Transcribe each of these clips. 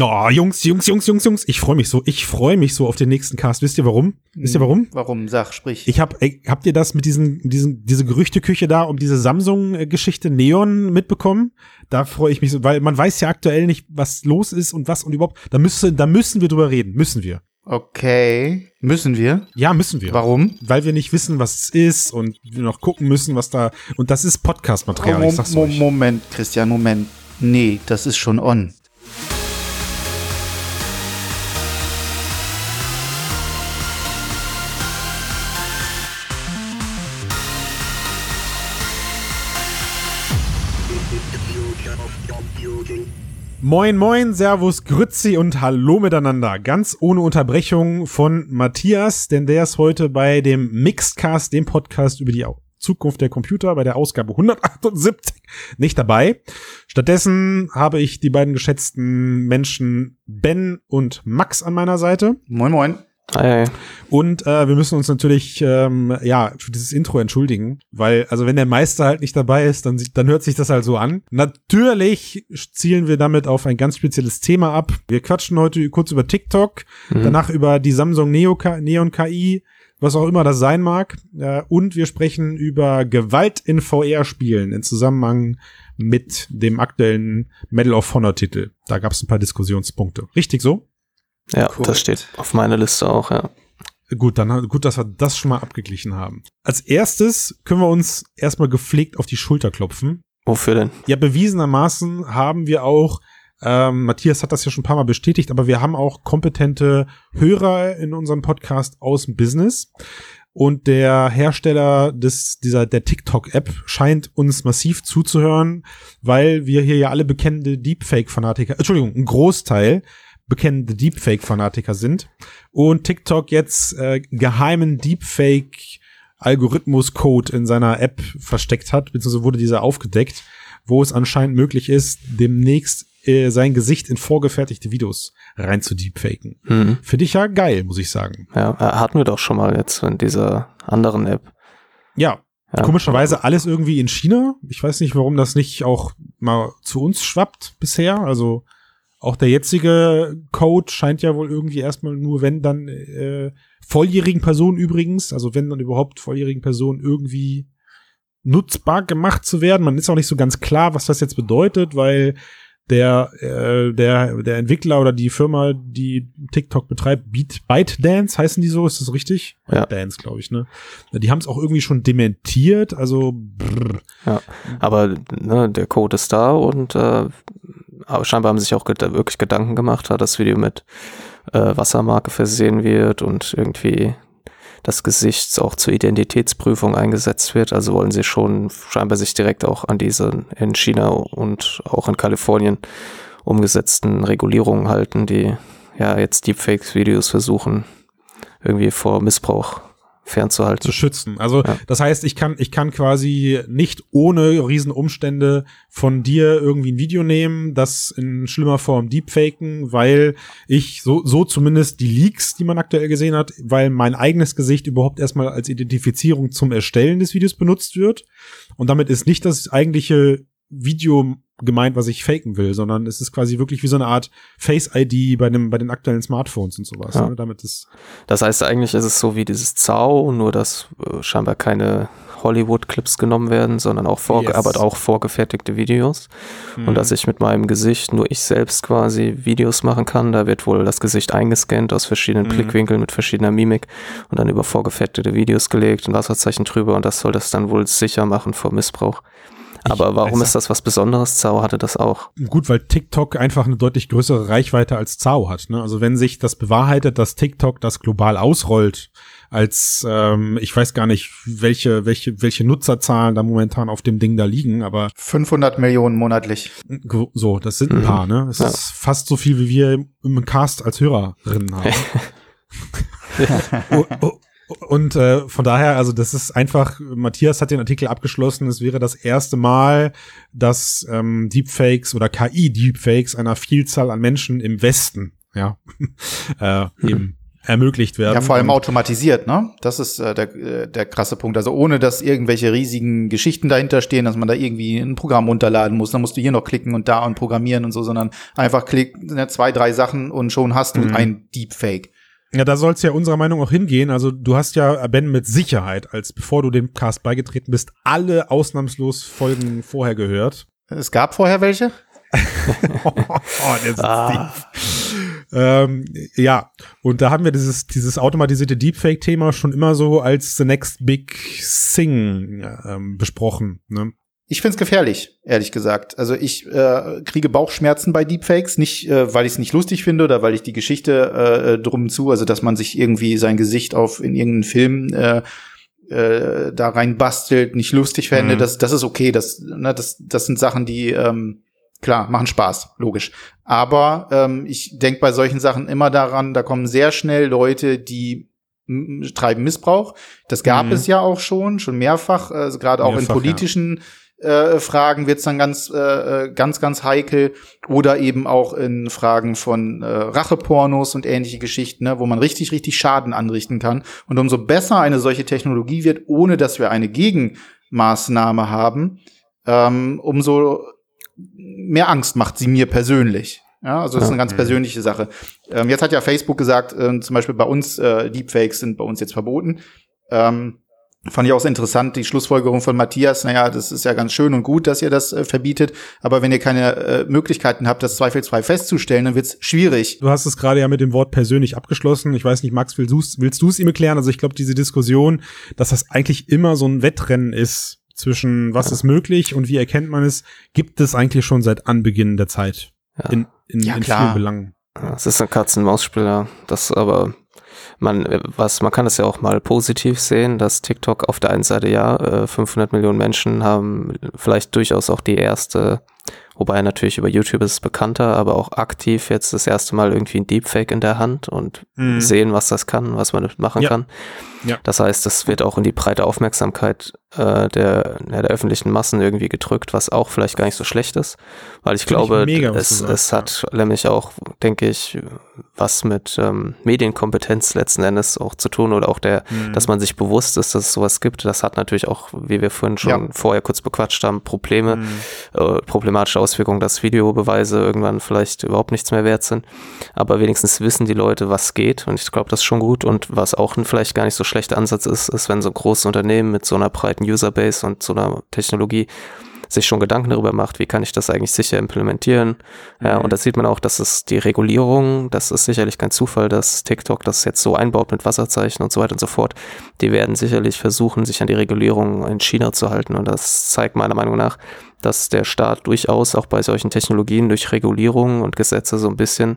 Oh, Jungs, Jungs, Jungs, Jungs, Jungs, ich freue mich so. Ich freue mich so auf den nächsten Cast. Wisst ihr warum? Wisst ihr warum? Warum? Sag, sprich. Ich hab, ey, habt ihr das mit diesen, diesen, diese Gerüchteküche da um diese Samsung-Geschichte Neon mitbekommen? Da freue ich mich so, weil man weiß ja aktuell nicht, was los ist und was und überhaupt. Da müssen, da müssen wir drüber reden. Müssen wir. Okay. Müssen wir? Ja, müssen wir. Warum? Weil wir nicht wissen, was es ist und wir noch gucken müssen, was da. Und das ist Podcast-Material. Euch. Moment, Christian, Moment. Nee, das ist schon on. Moin, moin, Servus, Grützi und Hallo miteinander. Ganz ohne Unterbrechung von Matthias, denn der ist heute bei dem Mixedcast, dem Podcast über die Zukunft der Computer, bei der Ausgabe 178 nicht dabei. Stattdessen habe ich die beiden geschätzten Menschen Ben und Max an meiner Seite. Moin, moin. Hi. Und äh, wir müssen uns natürlich ähm, ja für dieses Intro entschuldigen, weil also wenn der Meister halt nicht dabei ist, dann dann hört sich das halt so an. Natürlich zielen wir damit auf ein ganz spezielles Thema ab. Wir quatschen heute kurz über TikTok, danach über die Samsung Neo Neon KI, was auch immer das sein mag, äh, und wir sprechen über Gewalt in VR-Spielen in Zusammenhang mit dem aktuellen Medal of Honor Titel. Da gab es ein paar Diskussionspunkte. Richtig so? Ja, Korrekt. das steht auf meiner Liste auch, ja. Gut, dann gut, dass wir das schon mal abgeglichen haben. Als erstes können wir uns erstmal gepflegt auf die Schulter klopfen. Wofür denn? Ja, bewiesenermaßen haben wir auch, ähm, Matthias hat das ja schon ein paar Mal bestätigt, aber wir haben auch kompetente Hörer in unserem Podcast aus dem Business. Und der Hersteller des, dieser, der TikTok-App scheint uns massiv zuzuhören, weil wir hier ja alle bekennende Deepfake-Fanatiker, Entschuldigung, ein Großteil bekennende Deepfake-Fanatiker sind und TikTok jetzt äh, geheimen Deepfake Algorithmus-Code in seiner App versteckt hat, beziehungsweise wurde dieser aufgedeckt, wo es anscheinend möglich ist, demnächst äh, sein Gesicht in vorgefertigte Videos rein zu deepfaken. Mhm. Finde ich ja geil, muss ich sagen. Ja, äh, hatten wir doch schon mal jetzt in dieser anderen App. Ja, Ja. komischerweise alles irgendwie in China. Ich weiß nicht, warum das nicht auch mal zu uns schwappt bisher. Also auch der jetzige Code scheint ja wohl irgendwie erstmal nur, wenn dann äh, volljährigen Personen übrigens, also wenn dann überhaupt volljährigen Personen irgendwie nutzbar gemacht zu werden. Man ist auch nicht so ganz klar, was das jetzt bedeutet, weil der, äh, der, der Entwickler oder die Firma, die TikTok betreibt, Beat, ByteDance heißen die so, ist das richtig? Ja. Dance, glaube ich, ne? Die haben es auch irgendwie schon dementiert, also brr. Aber ne, der Code ist da und äh, aber scheinbar haben sich auch wirklich Gedanken gemacht, da das Video mit äh, Wassermarke versehen wird und irgendwie das Gesicht auch zur Identitätsprüfung eingesetzt wird. Also wollen sie schon scheinbar sich direkt auch an diese in China und auch in Kalifornien umgesetzten Regulierungen halten, die ja jetzt Deepfakes-Videos versuchen, irgendwie vor Missbrauch fernzuhalten. zu schützen. Also Ja. das heißt, ich kann, ich kann quasi nicht ohne Riesenumstände von dir irgendwie ein Video nehmen, das in schlimmer Form deepfaken, weil ich so, so zumindest die Leaks, die man aktuell gesehen hat, weil mein eigenes Gesicht überhaupt erstmal als Identifizierung zum Erstellen des Videos benutzt wird. Und damit ist nicht das eigentliche Video gemeint, was ich faken will, sondern es ist quasi wirklich wie so eine Art Face-ID bei dem, bei den aktuellen Smartphones und sowas. Ja. Ne? Damit ist Das heißt, eigentlich ist es so wie dieses Zau, nur dass äh, scheinbar keine Hollywood-Clips genommen werden, sondern auch, vorge Yes. aber auch vorgefertigte Videos. Und dass ich mit meinem Gesicht, nur ich selbst quasi Videos machen kann. Da wird wohl das Gesicht eingescannt aus verschiedenen Mhm. Blickwinkeln mit verschiedener Mimik und dann über vorgefertigte Videos gelegt, ein Wasserzeichen drüber und das soll das dann wohl sicher machen vor Missbrauch. Aber warum ist das was Besonderes? Zau hatte das auch. Gut, weil TikTok einfach eine deutlich größere Reichweite als Zao hat. Ne? Also wenn sich das bewahrheitet, dass TikTok das global ausrollt, als ähm, ich weiß gar nicht, welche welche welche Nutzerzahlen da momentan auf dem Ding da liegen, aber 500 Millionen monatlich. so, das sind ein Mhm. paar. Ne, es Ja. ist fast so viel wie wir im Cast als Hörerinnen haben. Und äh, von daher, also das ist einfach, Matthias hat den Artikel abgeschlossen, es wäre das erste Mal, dass ähm, Deepfakes oder KI-Deepfakes einer Vielzahl an Menschen im Westen, ja, äh, eben ermöglicht werden. Ja, vor allem automatisiert, ne? Das ist äh, der, äh, der krasse Punkt. Also ohne, dass irgendwelche riesigen Geschichten dahinter stehen, dass man da irgendwie ein Programm runterladen muss, dann musst du hier noch klicken und da und programmieren und so, sondern einfach klick ne, zwei, drei Sachen und schon hast du Mhm. ein Deepfake. Ja, da soll es ja unserer Meinung auch hingehen. Also du hast ja, Ben, mit Sicherheit, als bevor du dem Cast beigetreten bist, alle ausnahmslos Folgen vorher gehört. Es gab vorher welche? oh, der Ah. Ähm, ja, und da haben wir dieses, dieses automatisierte Deepfake-Thema schon immer so als the next big thing ähm, besprochen. Ne? Ich find's gefährlich, ehrlich gesagt. Also ich äh, kriege Bauchschmerzen bei Deepfakes, nicht äh, weil ich es nicht lustig finde oder weil ich die Geschichte äh, drum zu, also dass man sich irgendwie sein Gesicht auf in irgendeinen Film äh, äh, da rein bastelt, nicht lustig fände. Mhm. Das, das ist okay. Das, ne, das, das sind Sachen, die ähm, klar machen Spaß, logisch. Aber ähm, ich denk bei solchen Sachen immer daran, da kommen sehr schnell Leute, die treiben Missbrauch. Das gab Mhm. es ja auch schon, schon mehrfach, also gerade auch in Mehrfach, ja. Äh, Fragen wird's dann ganz, äh, ganz, ganz heikel oder eben auch in Fragen von äh, Rachepornos und ähnliche Geschichten, ne, wo man richtig, richtig Schaden anrichten kann. Und umso besser eine solche Technologie wird, ohne dass wir eine Gegenmaßnahme haben, ähm, umso mehr Angst macht sie mir persönlich. Ja, also das ist eine ganz persönliche Sache. Ähm, jetzt hat ja Facebook gesagt, ähm, zum Beispiel bei uns, äh, Deepfakes sind bei uns jetzt verboten. Ähm, fand ich auch sehr interessant, die Schlussfolgerung von Matthias, naja, das ist ja ganz schön und gut, dass ihr das äh, verbietet, aber wenn ihr keine äh, Möglichkeiten habt, das zweifelsfrei festzustellen, dann wird's schwierig. Du hast es gerade ja mit dem Wort persönlich abgeschlossen. Ich weiß nicht, Max, willst du's, willst du es ihm erklären? Also ich glaube, diese Diskussion, dass das eigentlich immer so ein Wettrennen ist zwischen was ist möglich und wie erkennt man es, gibt es eigentlich schon seit Anbeginn der Zeit. Ja. In, in, Ja, in klar. vielen Belangen. Ja, Es ist ein Katz-und-Maus-Spiel, das aber man, äh, was, man kann es ja auch mal positiv sehen, dass TikTok auf der einen Seite ja, äh, 500 Millionen Menschen haben vielleicht durchaus auch die erste, wobei natürlich über YouTube ist es bekannter, aber auch aktiv jetzt das erste Mal irgendwie ein Deepfake in der Hand und Mhm. sehen, was das kann, was man damit machen Ja. kann. Ja. Das heißt, das wird auch in die breite Aufmerksamkeit äh, der, der öffentlichen Massen irgendwie gedrückt, was auch vielleicht gar nicht so schlecht ist, weil ich Finde ich glaube, mega, was es, es hat nämlich auch, denke ich, was mit ähm, Medienkompetenz letzten Endes auch zu tun oder auch der, Mhm. dass man sich bewusst ist, dass es sowas gibt. Das hat natürlich auch, wie wir vorhin schon Ja. vorher kurz bequatscht haben, Probleme, Mhm. äh, problematische Auswirkungen, dass Videobeweise irgendwann vielleicht überhaupt nichts mehr wert sind. Aber wenigstens wissen die Leute, was geht. Und ich glaube, das ist schon gut. Und was auch vielleicht gar nicht so schlechter Ansatz ist, ist, wenn so ein großes Unternehmen mit so einer breiten Userbase und so einer Technologie sich schon Gedanken darüber macht, wie kann ich das eigentlich sicher implementieren. Ja, Mhm. und da sieht man auch, dass es die Regulierung, das ist sicherlich kein Zufall, dass TikTok das jetzt so einbaut mit Wasserzeichen und so weiter und so fort. Die werden sicherlich versuchen, sich an die Regulierung in China zu halten. Und das zeigt meiner Meinung nach, dass der Staat durchaus auch bei solchen Technologien durch Regulierung und Gesetze so ein bisschen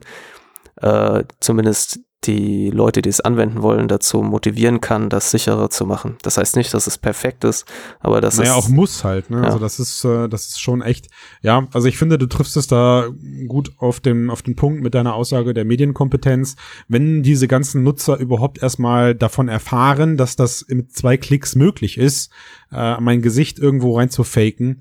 äh, zumindest die Leute, die es anwenden wollen, dazu motivieren kann, das sicherer zu machen. Das heißt nicht, dass es perfekt ist, aber das naja, ist auch muss halt, ne? Ja. Also das ist, äh, das ist schon echt, ja, also ich finde, du triffst es da gut auf dem, auf den Punkt mit deiner Aussage der Medienkompetenz. Wenn diese ganzen Nutzer überhaupt erstmal davon erfahren, dass das mit zwei Klicks möglich ist, äh, mein Gesicht irgendwo rein zu faken,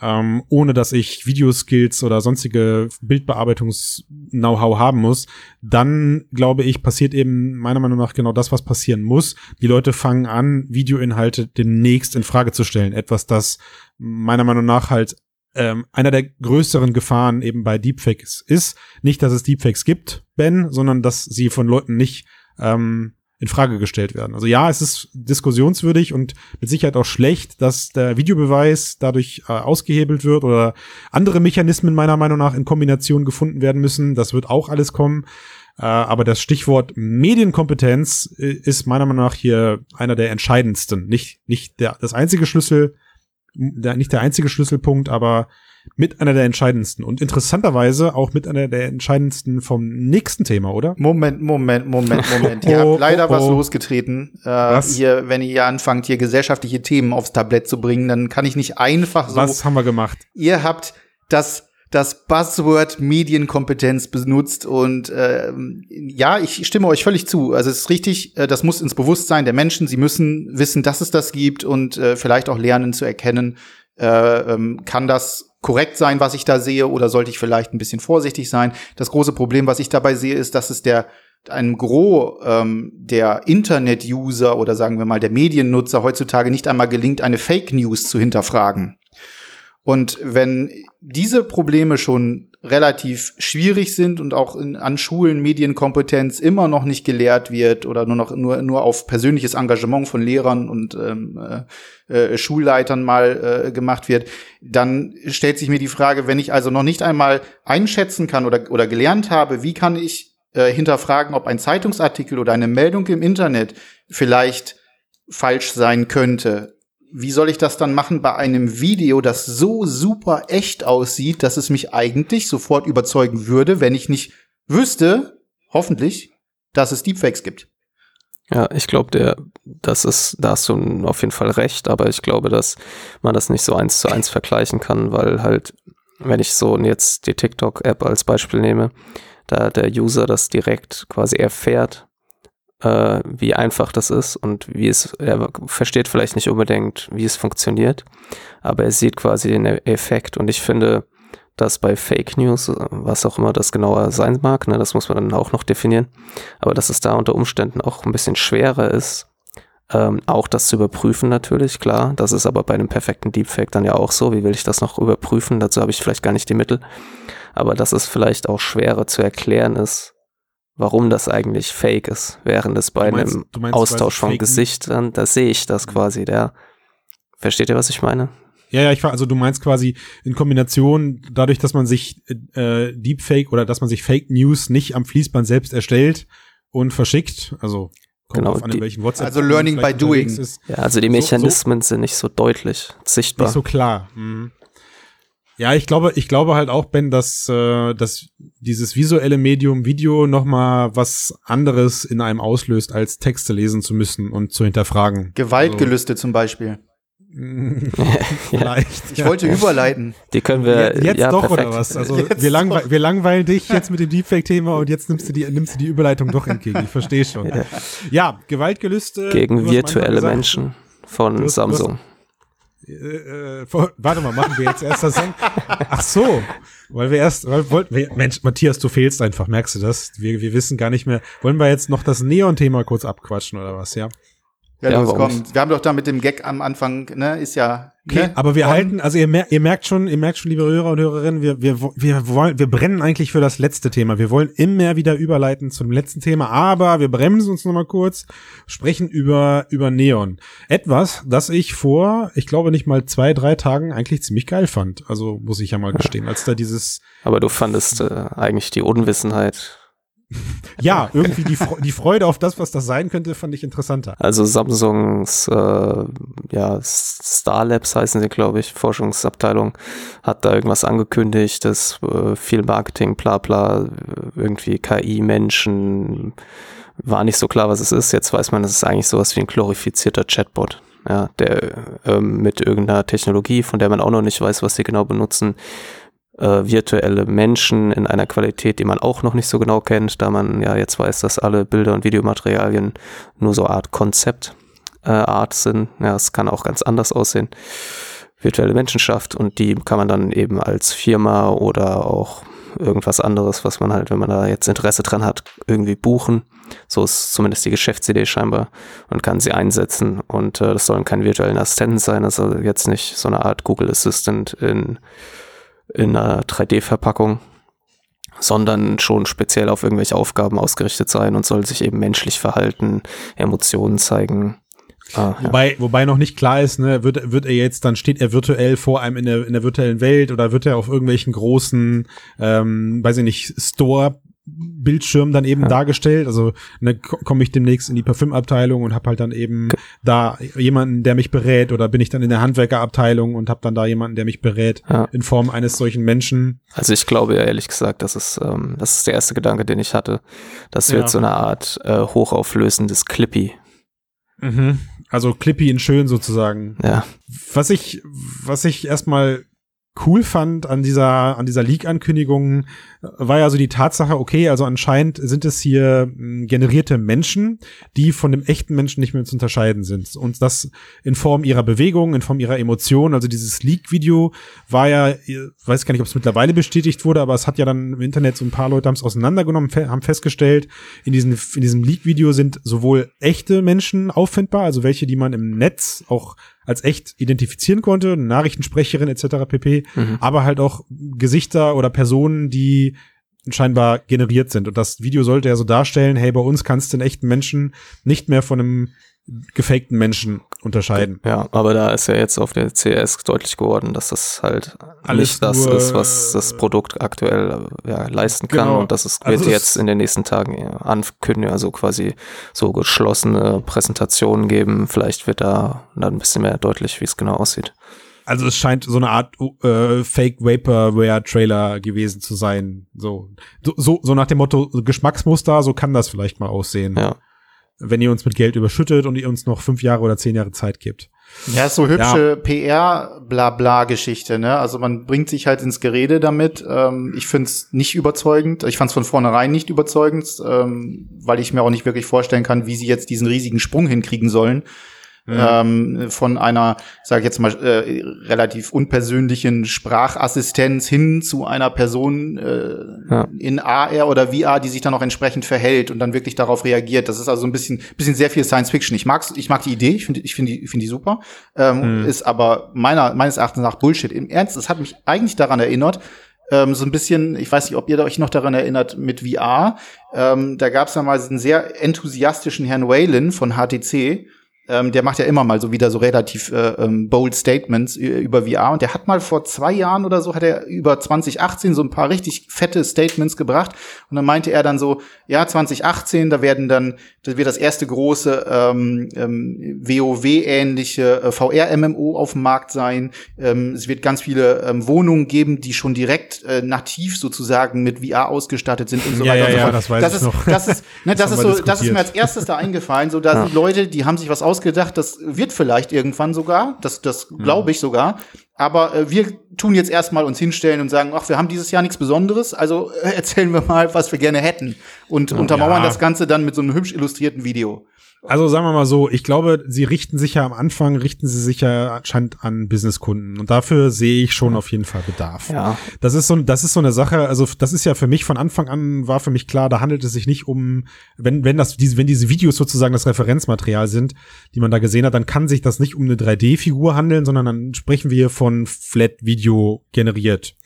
ähm, ohne dass ich Videoskills oder sonstige Bildbearbeitungs-Know-how haben muss, dann glaube ich, passiert eben meiner Meinung nach genau das, was passieren muss. Die Leute fangen an, Videoinhalte demnächst in Frage zu stellen. Etwas, das meiner Meinung nach halt ähm, einer der größeren Gefahren eben bei Deepfakes ist. Nicht, dass es Deepfakes gibt, Ben, sondern dass sie von Leuten nicht ähm, in Frage gestellt werden. Also ja, es ist diskussionswürdig und mit Sicherheit auch schlecht, dass der Videobeweis dadurch äh, ausgehebelt wird oder andere Mechanismen meiner Meinung nach in Kombination gefunden werden müssen. Das wird auch alles kommen. Äh, aber das Stichwort Medienkompetenz äh, ist meiner Meinung nach hier einer der entscheidendsten. Nicht, nicht der, das einzige Schlüssel, der, nicht der einzige Schlüsselpunkt, aber mit einer der entscheidendsten. Und interessanterweise auch mit einer der entscheidendsten vom nächsten Thema, oder? Moment, Moment, Moment, Moment. Ihr Oh, habt leider oh, was oh. losgetreten. Äh, Was? Ihr, wenn ihr anfangt, hier gesellschaftliche Themen aufs Tablett zu bringen, dann kann ich nicht einfach so. Was haben wir gemacht? Ihr habt das das Buzzword Medienkompetenz benutzt und ähm, ja, ich stimme euch völlig zu. Also es ist richtig, äh, das muss ins Bewusstsein der Menschen. Sie müssen wissen, dass es das gibt und äh, vielleicht auch lernen zu erkennen, äh, ähm, kann das korrekt sein, was ich da sehe, oder sollte ich vielleicht ein bisschen vorsichtig sein? Das große Problem, was ich dabei sehe, ist, dass es der einem Gros ähm, der Internet-User oder sagen wir mal der Mediennutzer heutzutage nicht einmal gelingt, eine Fake News zu hinterfragen. Und wenn diese Probleme schon relativ schwierig sind und auch in, an Schulen Medienkompetenz immer noch nicht gelehrt wird oder nur noch nur nur auf persönliches Engagement von Lehrern und ähm, äh, äh, Schulleitern mal äh, gemacht wird, dann stellt sich mir die Frage, wenn ich also noch nicht einmal einschätzen kann oder oder gelernt habe, wie kann ich äh, hinterfragen, ob ein Zeitungsartikel oder eine Meldung im Internet vielleicht falsch sein könnte wie soll ich das dann machen bei einem Video, das so super echt aussieht, dass es mich eigentlich sofort überzeugen würde, wenn ich nicht wüsste, hoffentlich, dass es Deepfakes gibt? Ja, ich glaube, der, das ist, da hast du auf jeden Fall recht, aber ich glaube, dass man das nicht so eins zu eins vergleichen kann, weil halt, wenn ich so jetzt die TikTok-App als Beispiel nehme, da der User das direkt quasi erfährt, äh, wie einfach das ist und wie es, er versteht vielleicht nicht unbedingt, wie es funktioniert, aber er sieht quasi den Effekt und ich finde, dass bei Fake News, was auch immer das genauer sein mag, ne, das muss man dann auch noch definieren, aber dass es da unter Umständen auch ein bisschen schwerer ist, ähm, auch das zu überprüfen natürlich, klar. Das ist aber bei einem perfekten Deepfake dann ja auch so. Wie will ich das noch überprüfen? Dazu habe ich vielleicht gar nicht die Mittel. Aber dass es vielleicht auch schwerer zu erklären ist, warum das eigentlich fake ist, während es bei meinst, einem meinst, Austausch von Gesichtern, da sehe ich das mhm. quasi, der. Versteht ihr, was ich meine? Ja, ja, ich war, also du meinst quasi in Kombination dadurch, dass man sich äh, Deepfake oder dass man sich Fake News nicht am Fließband selbst erstellt und verschickt, also genau, an, die, welchen WhatsApp also Learning by Doing. Ist. Ja, also die Mechanismen so, so, sind nicht so deutlich sichtbar. Nicht so klar. Mhm. Ja, ich glaube, ich glaube halt auch, Ben, dass, äh, dass dieses visuelle Medium Video noch mal was anderes in einem auslöst, als Texte lesen zu müssen und zu hinterfragen. Gewaltgelüste also. zum Beispiel. Vielleicht. Ich ja. wollte überleiten. Die können wir jetzt ja, doch perfekt. oder was? Also wir, langwe doch. wir langweilen dich jetzt mit dem Deepfake-Thema und jetzt nimmst du die nimmst du die Überleitung doch entgegen. Ich verstehe schon. Ja, ja Gewaltgelüste gegen virtuelle Menschen von du, Samsung. Du äh, äh warte mal, machen wir jetzt erst das Song? Ach so, weil wir erst, weil wollten wir, Mensch, Matthias, du fehlst einfach, merkst du das? Wir, wir wissen gar nicht mehr. Wollen wir jetzt noch das Neon-Thema kurz abquatschen oder was, ja? Ja, ja kommt. Wir haben doch da mit dem Gag am Anfang, ne, ist ja. Okay, ne? aber wir halten, also ihr, mer ihr merkt schon, ihr merkt schon, liebe Hörer und Hörerinnen, wir, wir, wir wollen, wir brennen eigentlich für das letzte Thema. Wir wollen immer wieder überleiten zum letzten Thema, aber wir bremsen uns nochmal kurz, sprechen über, über Neon. Etwas, das ich vor, ich glaube nicht mal zwei, drei Tagen eigentlich ziemlich geil fand. Also muss ich ja mal gestehen, als da dieses. Aber du fandest äh, eigentlich die Unwissenheit ja, irgendwie die, die Freude auf das, was das sein könnte, fand ich interessanter. Also Samsungs äh, ja, Star Labs heißen sie, glaube ich, Forschungsabteilung, hat da irgendwas angekündigt, dass äh, viel Marketing, bla bla, irgendwie KI-Menschen, war nicht so klar, was es ist. Jetzt weiß man, es ist eigentlich sowas wie ein glorifizierter Chatbot. Ja, der ähm, mit irgendeiner Technologie, von der man auch noch nicht weiß, was sie genau benutzen, äh, virtuelle Menschen in einer Qualität, die man auch noch nicht so genau kennt, da man ja jetzt weiß, dass alle Bilder und Videomaterialien nur so Art Konzept äh, Art sind. Ja, es kann auch ganz anders aussehen. Virtuelle Menschen schafft und die kann man dann eben als Firma oder auch irgendwas anderes, was man halt, wenn man da jetzt Interesse dran hat, irgendwie buchen. So ist zumindest die Geschäftsidee scheinbar und kann sie einsetzen. Und äh, das sollen keine virtuellen Assistenten sein, also jetzt nicht so eine Art Google Assistant in in einer 3D-Verpackung, sondern schon speziell auf irgendwelche Aufgaben ausgerichtet sein und soll sich eben menschlich verhalten, Emotionen zeigen. Ah, wobei, wobei noch nicht klar ist, ne, wird, wird er jetzt, dann steht er virtuell vor einem in der, in der virtuellen Welt oder wird er auf irgendwelchen großen, ähm, weiß ich nicht, Store Bildschirm dann eben ja. dargestellt. Also ne, komme ich demnächst in die Parfümabteilung und habe halt dann eben da jemanden, der mich berät, oder bin ich dann in der Handwerkerabteilung und habe dann da jemanden, der mich berät ja. in Form eines solchen Menschen. Also ich glaube ja ehrlich gesagt, das ist ähm, das ist der erste Gedanke, den ich hatte. Das wird ja. so eine Art äh, hochauflösendes Clippy. Mhm. Also Clippy in schön sozusagen. Ja. Was ich was ich erstmal cool fand an dieser, an dieser Leak-Ankündigung, war ja so die Tatsache, okay, also anscheinend sind es hier mh, generierte Menschen, die von dem echten Menschen nicht mehr zu unterscheiden sind. Und das in Form ihrer Bewegung, in Form ihrer Emotionen. Also dieses Leak-Video war ja, weiß gar nicht, ob es mittlerweile bestätigt wurde, aber es hat ja dann im Internet so ein paar Leute haben es auseinandergenommen, haben festgestellt, in, diesen, in diesem Leak-Video sind sowohl echte Menschen auffindbar, also welche, die man im Netz auch als echt identifizieren konnte, Nachrichtensprecherin etc. pp, Mhm. aber halt auch Gesichter oder Personen, die scheinbar generiert sind. Und das Video sollte ja so darstellen, hey, bei uns kannst du einen echten Menschen nicht mehr von einem gefakten Menschen unterscheiden. Ja, aber da ist ja jetzt auf der CS deutlich geworden, dass das halt Alles nicht das ist, was das äh, Produkt aktuell äh, ja, leisten kann. Genau. Und das ist, Also wird es- jetzt in den nächsten Tagen ja ankündigen, also quasi so geschlossene Präsentationen geben. Vielleicht wird da dann ein bisschen mehr deutlich, wie es genau aussieht. Also es scheint so eine Art äh, Fake Vaporware Trailer gewesen zu sein. So, so, so, so nach dem Motto Geschmacksmuster, so kann das vielleicht mal aussehen. Ja. Wenn ihr uns mit Geld überschüttet und ihr uns noch fünf Jahre oder zehn Jahre Zeit gibt. Ja, ist so hübsche PR-Blabla-Geschichte, ne? Also man bringt sich halt ins Gerede damit. Ähm, ich find's nicht überzeugend. Ich fand's von vornherein nicht überzeugend, ähm, weil ich mir auch nicht wirklich vorstellen kann, wie sie jetzt diesen riesigen Sprung hinkriegen sollen. Ähm, von einer, sage ich jetzt mal, äh, relativ unpersönlichen Sprachassistenz hin zu einer Person äh, Ja. in AR oder VR, die sich dann auch entsprechend verhält und dann wirklich darauf reagiert. Das ist also ein bisschen, bisschen sehr viel Science Fiction. Ich mag's, ich mag die Idee, ich finde, ich finde die, ich finde die super. Ähm, Ist aber meiner, meines Erachtens nach Bullshit. Im Ernst, es hat mich eigentlich daran erinnert, ähm, so ein bisschen, ich weiß nicht, ob ihr euch noch daran erinnert, mit VR. Ähm, da gab es ja mal diesen sehr enthusiastischen Herrn Whalen von HTC. Ähm, der macht ja immer mal so wieder so relativ äh, ähm, bold Statements über VR. Und der hat mal vor zwei Jahren oder so, hat er über 2018 so ein paar richtig fette Statements gebracht. Und dann meinte er dann so, ja, 2018, da werden dann, das wird das erste große ähm, ähm, WoW-ähnliche äh, VR-MMO auf dem Markt sein. Ähm, es wird ganz viele ähm, Wohnungen geben, die schon direkt äh, nativ sozusagen mit VR ausgestattet sind und so Ja, weiter ja, und so ja, fort. das weiß das ich ist, noch. Das ist, ne, Das das, ist so, das ist mir als erstes da eingefallen. So, da Ja. sind Leute, die haben sich was ausgedacht, das wird vielleicht irgendwann sogar, das, das Mhm. glaube ich sogar. Aber äh, wir tun jetzt erstmal uns hinstellen und sagen, ach, wir haben dieses Jahr nichts Besonderes, also äh, erzählen wir mal, was wir gerne hätten. Und untermauern Ja. das Ganze dann mit so einem hübsch illustrierten Video. Also sagen wir mal so, ich glaube, sie richten sich ja am Anfang, richten sie sich ja anscheinend an Businesskunden. Und dafür sehe ich schon auf jeden Fall Bedarf. Ja, Das ist so, das ist so eine Sache, also das ist ja für mich von Anfang an war für mich klar, da handelt es sich nicht um, wenn, wenn das, diese, wenn diese Videos sozusagen das Referenzmaterial sind, die man da gesehen hat, dann kann sich das nicht um eine 3D-Figur handeln, sondern dann sprechen wir von Flat-Video generiert.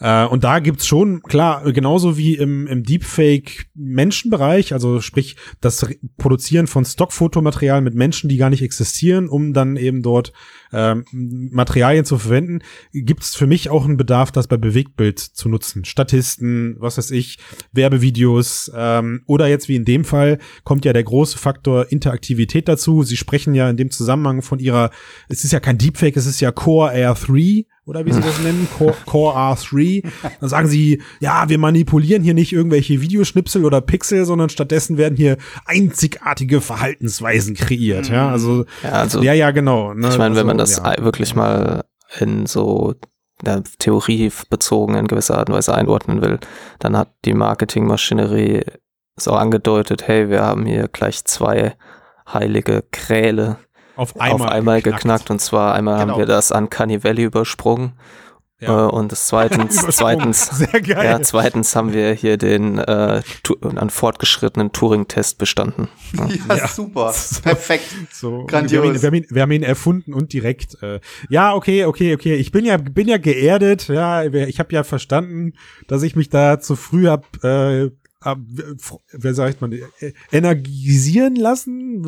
Äh, und da gibt's schon, klar, genauso wie im, im Deepfake-Menschenbereich, also sprich das Re- Produzieren von Stockfotomaterial mit Menschen, die gar nicht existieren, um dann eben dort ähm, Materialien zu verwenden, gibt's für mich auch einen Bedarf, das bei Bewegtbild zu nutzen. Statisten, was weiß ich, Werbevideos ähm, oder jetzt wie in dem Fall kommt ja der große Faktor Interaktivität dazu. Sie sprechen ja in dem Zusammenhang von ihrer, es ist ja kein Deepfake, es ist ja Core R3 oder wie sie das nennen, Core, Core R3. Dann sagen sie, ja, wir manipulieren hier nicht irgendwelche Videoschnipsel oder Pixel, sondern stattdessen werden hier einzigartige Verhaltensweisen kreiert. Ja, also, ja also ja, ja, genau. Ne? ich meine, wenn man Also, das ja. wirklich mal in so der Theorie bezogen in gewisser Art und Weise einordnen will, dann hat die Marketingmaschinerie so angedeutet, hey, wir haben hier gleich zwei heilige Kräle auf einmal, auf einmal geknackt. und zwar einmal Genau. haben wir das Uncanny Valley übersprungen Ja. äh, und das zweitens, zweitens, Sehr geil. ja, zweitens haben wir hier den äh, einen fortgeschrittenen Turing-Test bestanden. Ja. Ja, Ja. super. Perfekt. So, Grandios. Wir haben, ihn, wir, haben ihn, wir haben ihn erfunden und direkt. Äh, ja, okay, okay, okay. Ich bin ja, bin ja geerdet. Ja, ich habe ja verstanden, dass ich mich da zu früh hab, äh, wer sagt man, äh, energisieren lassen?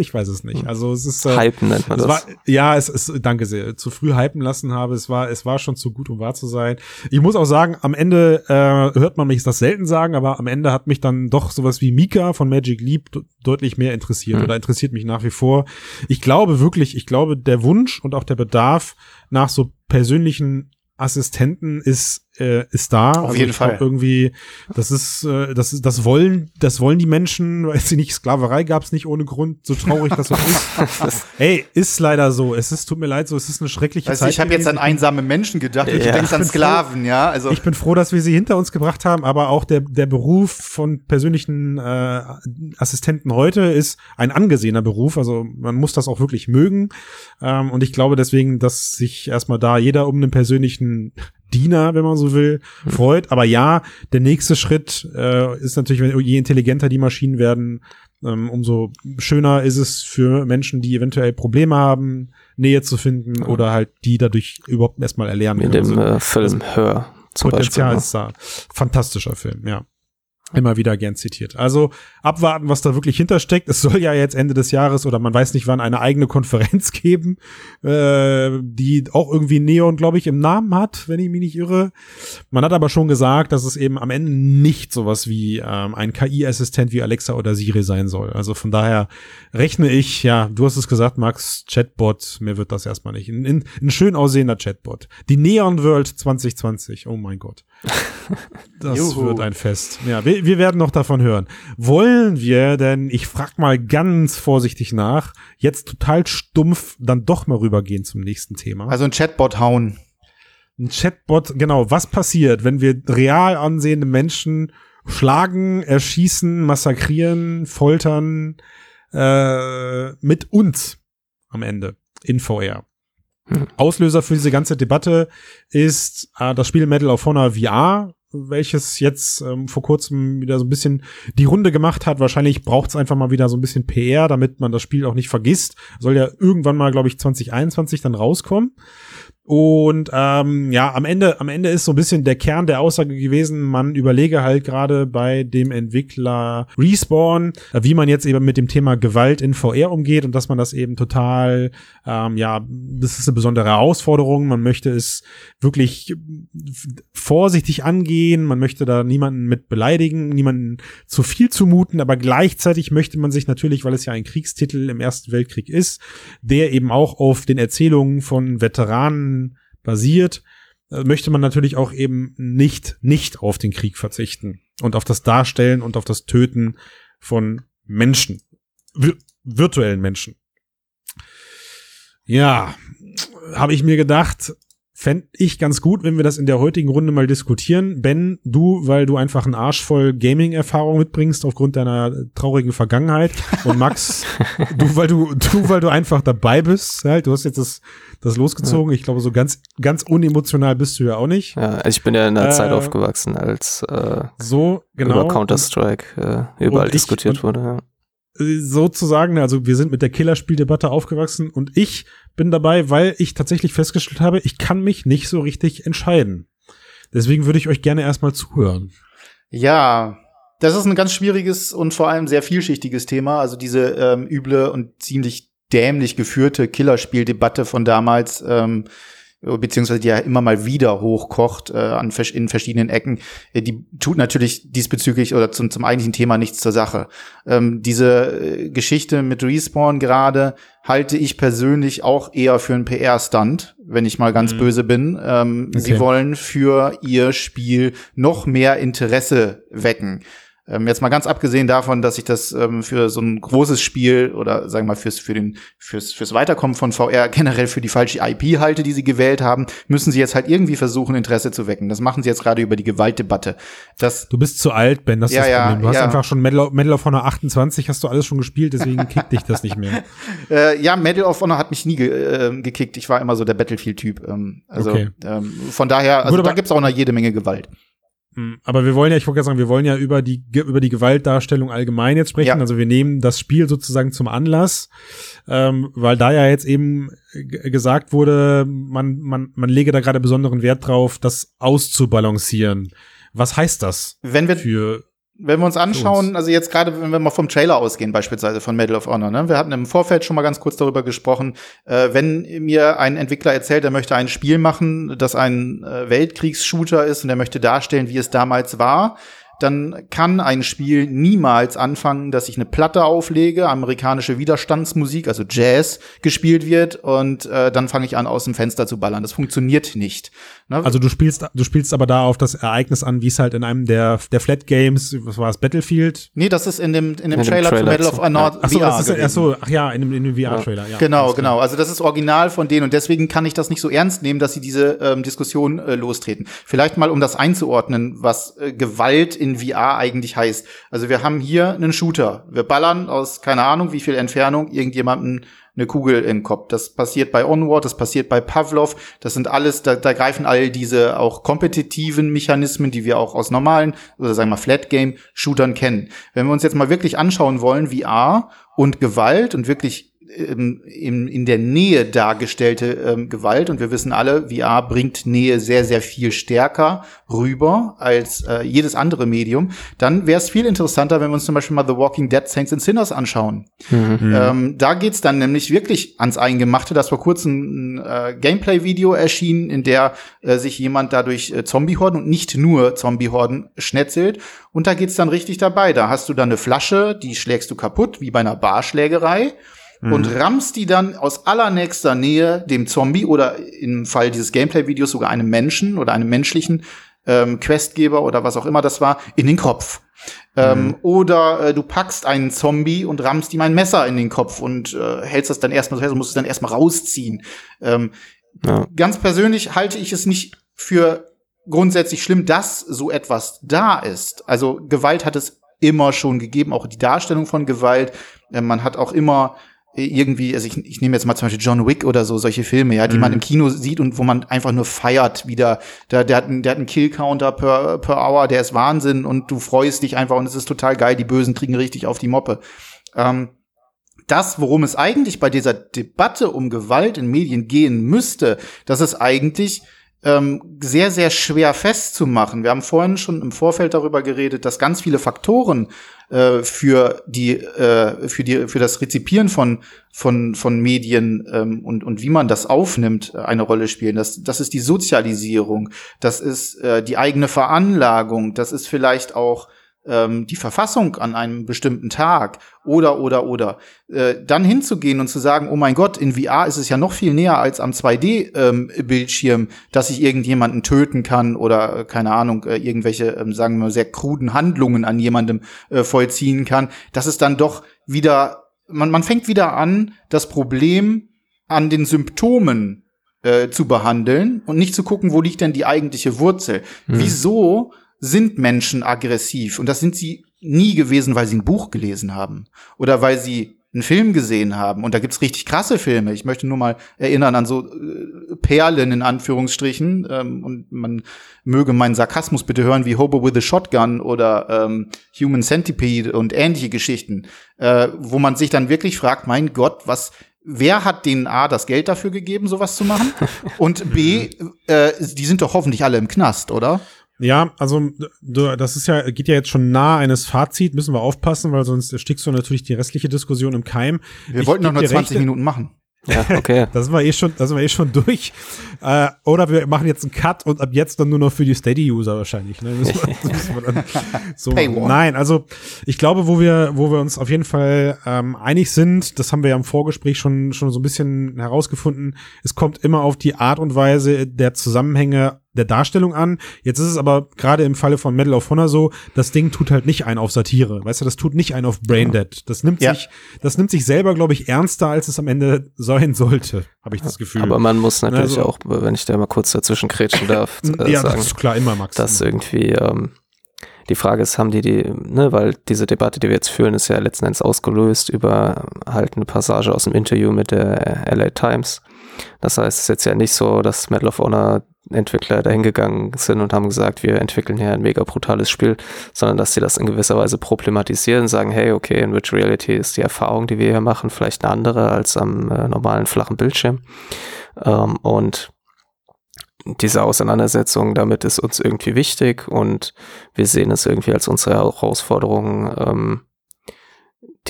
Ich weiß es nicht. Also es ist. Äh, Hypen nennt man das. war, ja, es ist, danke sehr, zu früh hypen lassen habe. Es war, es war schon zu gut, um wahr zu sein. Ich muss auch sagen, am Ende äh, hört man mich das selten sagen, aber am Ende hat mich dann doch sowas wie Mika von Magic Leap de- deutlich mehr interessiert Mhm. oder interessiert mich nach wie vor. Ich glaube wirklich, ich glaube, der Wunsch und auch der Bedarf nach so persönlichen Assistenten ist äh, ist da. Auf also jeden ich Fall. Irgendwie, das ist, äh, das ist, das wollen, das wollen die Menschen, weil sie nicht Sklaverei gab's nicht ohne Grund, so traurig das auch ist. Ey, ist leider so. Es ist, tut mir leid, so, es ist eine schreckliche Weißt du, Zeit. ich habe jetzt an einsame Menschen gedacht und Ja. Ich an bin Sklaven, ja? Also Ich bin froh, dass wir sie hinter uns gebracht haben, aber auch der, der Beruf von persönlichen äh, Assistenten heute ist ein angesehener Beruf. Also man muss das auch wirklich mögen. Ähm, und ich glaube deswegen, dass sich erstmal da jeder um einen persönlichen Diener, wenn man so will, freut. Aber ja, der nächste Schritt äh, ist natürlich, wenn je intelligenter die Maschinen werden, ähm, umso schöner ist es für Menschen, die eventuell Probleme haben, Nähe zu finden oder halt die dadurch überhaupt erstmal erlernen In dem Also- äh, Film Hör zum Potenzial Beispiel. ist da. Fantastischer Film, ja. Immer wieder gern zitiert. Also abwarten, was da wirklich hintersteckt. Es soll ja jetzt Ende des Jahres oder man weiß nicht wann eine eigene Konferenz geben, äh, die auch irgendwie Neon, glaube ich, im Namen hat, wenn ich mich nicht irre. Man hat aber schon gesagt, dass es eben am Ende nicht sowas wie ähm, ein KI-Assistent wie Alexa oder Siri sein soll. Also von daher rechne ich, ja, du hast es gesagt, Max, Chatbot, mir wird das erstmal nicht. Ein, ein, ein schön aussehender Chatbot. Die Neon World 2020, oh mein Gott. Das Juhu. wird ein Fest. Ja, wir, wir werden noch davon hören. Wollen wir denn, ich frag mal ganz vorsichtig nach, jetzt total stumpf dann doch mal rübergehen zum nächsten Thema? also ein Chatbot hauen. Ein Chatbot, genau, was passiert, wenn wir real ansehende Menschen schlagen, erschießen, massakrieren, foltern äh, mit uns am Ende in VR? Auslöser für diese ganze Debatte ist äh, das Spiel Medal of Honor VR, welches jetzt ähm, vor kurzem wieder so ein bisschen die Runde gemacht hat. Wahrscheinlich braucht es einfach mal wieder so ein bisschen PR, damit man das Spiel auch nicht vergisst. Soll ja irgendwann mal, glaube ich, 2021 dann rauskommen. Und ähm, ja, am Ende, am Ende ist so ein bisschen der Kern der Aussage gewesen, man überlege halt gerade bei dem Entwickler Respawn, äh, wie man jetzt eben mit dem Thema Gewalt in VR umgeht und dass man das eben total, ähm, ja, das ist eine besondere Herausforderung. Man möchte es wirklich vorsichtig angehen, man möchte da niemanden mit beleidigen, niemanden zu viel zumuten, aber gleichzeitig möchte man sich natürlich, weil es ja ein Kriegstitel im Ersten Weltkrieg ist, der eben auch auf den Erzählungen von Veteranen basiert, äh, möchte man natürlich auch eben nicht, nicht auf den Krieg verzichten und auf das Darstellen und auf das Töten von Menschen, vir virtuellen Menschen. Ja, habe ich mir gedacht, fände ich ganz gut, wenn wir das in der heutigen Runde mal diskutieren. Ben, du, weil du einfach einen Arsch voll Gaming-Erfahrung mitbringst aufgrund deiner traurigen Vergangenheit. Und Max, du, weil du, du, weil du einfach dabei bist. Halt, du hast jetzt das, das losgezogen. Ich glaube, so ganz, ganz unemotional bist du ja auch nicht. Ja, also ich bin ja in der Äh, Zeit aufgewachsen, als äh, So, genau. über Counter-Strike äh, überall ich- diskutiert und- wurde. Ja. Sozusagen, also wir sind mit der Killerspieldebatte aufgewachsen und ich bin dabei, weil ich tatsächlich festgestellt habe, ich kann mich nicht so richtig entscheiden. Deswegen würde ich euch gerne erstmal zuhören. Ja, das ist ein ganz schwieriges und vor allem sehr vielschichtiges Thema. Also diese ähm, üble und ziemlich dämlich geführte Killerspieldebatte von damals, ähm, beziehungsweise die ja immer mal wieder hochkocht äh, an, in verschiedenen Ecken, äh, die tut natürlich diesbezüglich oder zum, zum eigentlichen Thema nichts zur Sache. Ähm, diese äh, Geschichte mit Respawn gerade halte ich persönlich auch eher für einen PR-Stunt, wenn ich mal ganz Mhm. böse bin. Ähm, Sie Okay. wollen für ihr Spiel noch mehr Interesse wecken. Ähm, jetzt mal ganz abgesehen davon, dass ich das ähm, für so ein großes Spiel oder sagen wir mal fürs für den fürs fürs Weiterkommen von VR generell für die falsche IP halte, die sie gewählt haben, müssen sie jetzt halt irgendwie versuchen Interesse zu wecken. Das machen sie jetzt gerade über die Gewaltdebatte. Das Du bist zu alt, Ben, das ist Ja, das ja, Problem. Du hast ja. einfach schon Medal of, Medal of Honor 28, hast du alles schon gespielt, deswegen kickt dich das nicht mehr. Äh, ja, Medal of Honor hat mich nie ge äh, gekickt. Ich war immer so der Battlefield-Typ. Ähm, also Okay. ähm, von daher, also Gut, da gibt's auch noch jede Menge Gewalt. Mm, Aber wir wollen ja, ich wollte gerade sagen, wir wollen ja über die, über die Gewaltdarstellung allgemein jetzt sprechen. Ja. Also wir nehmen das Spiel sozusagen zum Anlass, ähm, weil da ja jetzt eben gesagt wurde, man, man, man lege da gerade besonderen Wert drauf, das auszubalancieren. Was heißt das Wenn wir für, Wenn wir uns anschauen, also jetzt gerade, wenn wir mal vom Trailer ausgehen, beispielsweise von Medal of Honor, ne? wir hatten im Vorfeld schon mal ganz kurz darüber gesprochen, äh, wenn mir ein Entwickler erzählt, er möchte ein Spiel machen, das ein äh, Weltkriegsshooter ist und er möchte darstellen, wie es damals war, dann kann ein Spiel niemals anfangen, dass ich eine Platte auflege, amerikanische Widerstandsmusik, also Jazz, gespielt wird und äh, dann fange ich an, aus dem Fenster zu ballern. Das funktioniert nicht. Ne? Also du spielst, du spielst aber da auf das Ereignis an, wie es halt in einem der, der Flat Games, was war es, Battlefield? Nee, das ist in dem, in dem, in Trailer, Trailer, zu Medal of Honor ja. Ach so, VR. Das ist, ach so, ach ja, in dem, in dem VR-Trailer. Ja. Genau, genau. Also das ist original von denen und deswegen kann ich das nicht so ernst nehmen, dass sie diese ähm, Diskussion äh, lostreten. Vielleicht mal, um das einzuordnen, was äh, Gewalt in VR eigentlich heißt. Also wir haben hier einen Shooter. Wir ballern aus keine Ahnung wie viel Entfernung irgendjemanden eine Kugel den Kopf. Das passiert bei Onward, das passiert bei Pavlov. Das sind alles, da, da greifen all diese auch kompetitiven Mechanismen, die wir auch aus normalen, oder sagen wir Flat Game Shootern kennen. Wenn wir uns jetzt mal wirklich anschauen wollen, VR und Gewalt und wirklich ähm, in, in der Nähe dargestellte ähm, Gewalt. Und wir wissen alle, VR bringt Nähe sehr, sehr viel stärker rüber als äh, jedes andere Medium. Dann wäre es viel interessanter, wenn wir uns zum Beispiel mal The Walking Dead Saints and Sinners anschauen. Mhm. Ähm, da geht's dann nämlich wirklich ans Eingemachte. Das vor kurzem ein äh, Gameplay-Video erschienen, in der äh, sich jemand dadurch äh, Zombie-Horden und nicht nur Zombie-Horden schnetzelt. Und da geht's dann richtig dabei. Da hast du dann eine Flasche, die schlägst du kaputt, wie bei einer Barschlägerei mhm. und rammst die dann aus allernächster Nähe dem Zombie oder im Fall dieses Gameplay-Videos sogar einem Menschen oder einem menschlichen ähm, Questgeber oder was auch immer das war, in den Kopf. Ähm, mhm. Oder äh, du packst einen Zombie und rammst ihm ein Messer in den Kopf und äh, hältst das dann erstmal so fest und musst es dann erstmal rausziehen. Ähm, ja. Ganz persönlich halte ich es nicht für grundsätzlich schlimm, dass so etwas da ist. Also Gewalt hat es immer schon gegeben, auch die Darstellung von Gewalt. Äh, man hat auch immer irgendwie, also ich, ich nehme jetzt mal zum Beispiel John Wick oder so, solche Filme, ja, die mhm. man im Kino sieht und wo man einfach nur feiert wieder. Der, der, hat, einen, der hat einen Kill-Counter per, per Hour, der ist Wahnsinn und du freust dich einfach und es ist total geil, die Bösen kriegen richtig auf die Moppe. Ähm, das, worum es eigentlich bei dieser Debatte um Gewalt in Medien gehen müsste, das ist eigentlich ähm, sehr, sehr schwer festzumachen. Wir haben vorhin schon im Vorfeld darüber geredet, dass ganz viele Faktoren äh, für die äh, für die für das Rezipieren von von von Medien ähm, und und wie man das aufnimmt äh, eine Rolle spielen. Das das ist die Sozialisierung, das ist äh, die eigene Veranlagung, das ist vielleicht auch ähm, die Verfassung an einem bestimmten Tag oder oder oder äh, dann hinzugehen und zu sagen, oh mein Gott, in VR ist es ja noch viel näher als am 2D-Bildschirm, ähm, dass ich irgendjemanden töten kann oder äh, keine Ahnung äh, irgendwelche ähm, sagen wir mal, sehr kruden Handlungen an jemandem äh, vollziehen kann. Das ist dann doch wieder man man fängt wieder an, das Problem an den Symptomen äh, zu behandeln und nicht zu gucken, wo liegt denn die eigentliche Wurzel. Hm. Wieso sind Menschen aggressiv. Und das sind sie nie gewesen, weil sie ein Buch gelesen haben oder weil sie einen Film gesehen haben. Und da gibt's richtig krasse Filme. Ich möchte nur mal erinnern an so äh, Perlen in Anführungsstrichen. Ähm, und man möge meinen Sarkasmus bitte hören, wie Hobo with a Shotgun oder ähm, Human Centipede und ähnliche Geschichten, äh, wo man sich dann wirklich fragt, mein Gott, was Wer hat denen A das Geld dafür gegeben, sowas zu machen? Und B, äh, die sind doch hoffentlich alle im Knast, oder? Ja, also du, das ist ja, geht ja jetzt schon nah eines Fazit, müssen wir aufpassen, weil sonst erstickst du natürlich die restliche Diskussion im Keim. Wir ich wollten noch nur 20 Rechte. Minuten machen. Ja, okay. da sind wir eh schon, da sind wir eh schon durch. Äh, oder wir machen jetzt einen Cut und ab jetzt dann nur noch für die Steady-User wahrscheinlich. Ne? Wir, müssen wir dann so Nein, also ich glaube, wo wir, wo wir uns auf jeden Fall ähm, einig sind, das haben wir ja im Vorgespräch schon, schon so ein bisschen herausgefunden, es kommt immer auf die Art und Weise der Zusammenhänge der Darstellung an. Jetzt ist es aber gerade im Falle von Medal of Honor so, das Ding tut halt nicht ein auf Satire. Weißt du, das tut nicht ein auf Braindead. Das nimmt ja. sich, das nimmt sich selber, glaube ich, ernster, als es am Ende sein sollte, habe ich das Gefühl. Aber man muss natürlich also, auch, wenn ich da mal kurz dazwischen kretschen darf, äh, ja, sagen, das ist klar, immer, Max. Dass irgendwie, ähm, die Frage ist, haben die die, ne, weil diese Debatte, die wir jetzt führen, ist ja letzten Endes ausgelöst über halt eine Passage aus dem Interview mit der LA Times. Das heißt, es ist jetzt ja nicht so, dass Medal of Honor Entwickler dahingegangen sind und haben gesagt, wir entwickeln hier ein mega brutales Spiel, sondern dass sie das in gewisser Weise problematisieren, sagen, hey, okay, in Virtual Reality ist die Erfahrung, die wir hier machen, vielleicht eine andere als am äh, normalen flachen Bildschirm. Ähm, und diese Auseinandersetzung damit ist uns irgendwie wichtig und wir sehen es irgendwie als unsere Herausforderung, ähm,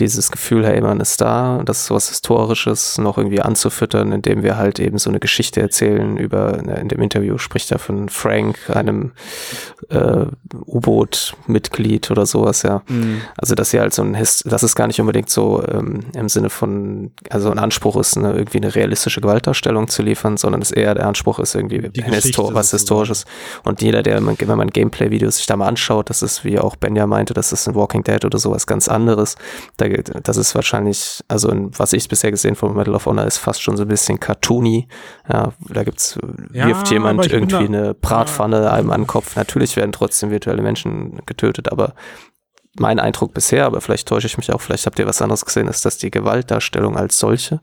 dieses Gefühl, hey, man ist da, das ist was Historisches noch irgendwie anzufüttern, indem wir halt eben so eine Geschichte erzählen über, in dem Interview spricht er von Frank, einem äh, U-Boot-Mitglied oder sowas, ja. Mhm. Also, dass sie halt so ein, Hist dass es gar nicht unbedingt so ähm, im Sinne von, also ein Anspruch ist, eine, irgendwie eine realistische Gewaltdarstellung zu liefern, sondern es eher der Anspruch ist irgendwie Histor was Historisches. Und jeder, der, wenn man Gameplay-Videos sich da mal anschaut, das ist, wie auch Benja meinte, das ist in Walking Dead oder sowas ganz anderes. Da, das ist wahrscheinlich, also in, was ich bisher gesehen von Medal of Honor ist fast schon so ein bisschen cartoony. Ja, da gibt's, ja, wirft jemand irgendwie eine Bratpfanne ja. einem an den Kopf. Natürlich werden trotzdem virtuelle Menschen getötet, aber mein Eindruck bisher, aber vielleicht täusche ich mich auch, vielleicht habt ihr was anderes gesehen, ist, dass die Gewaltdarstellung als solche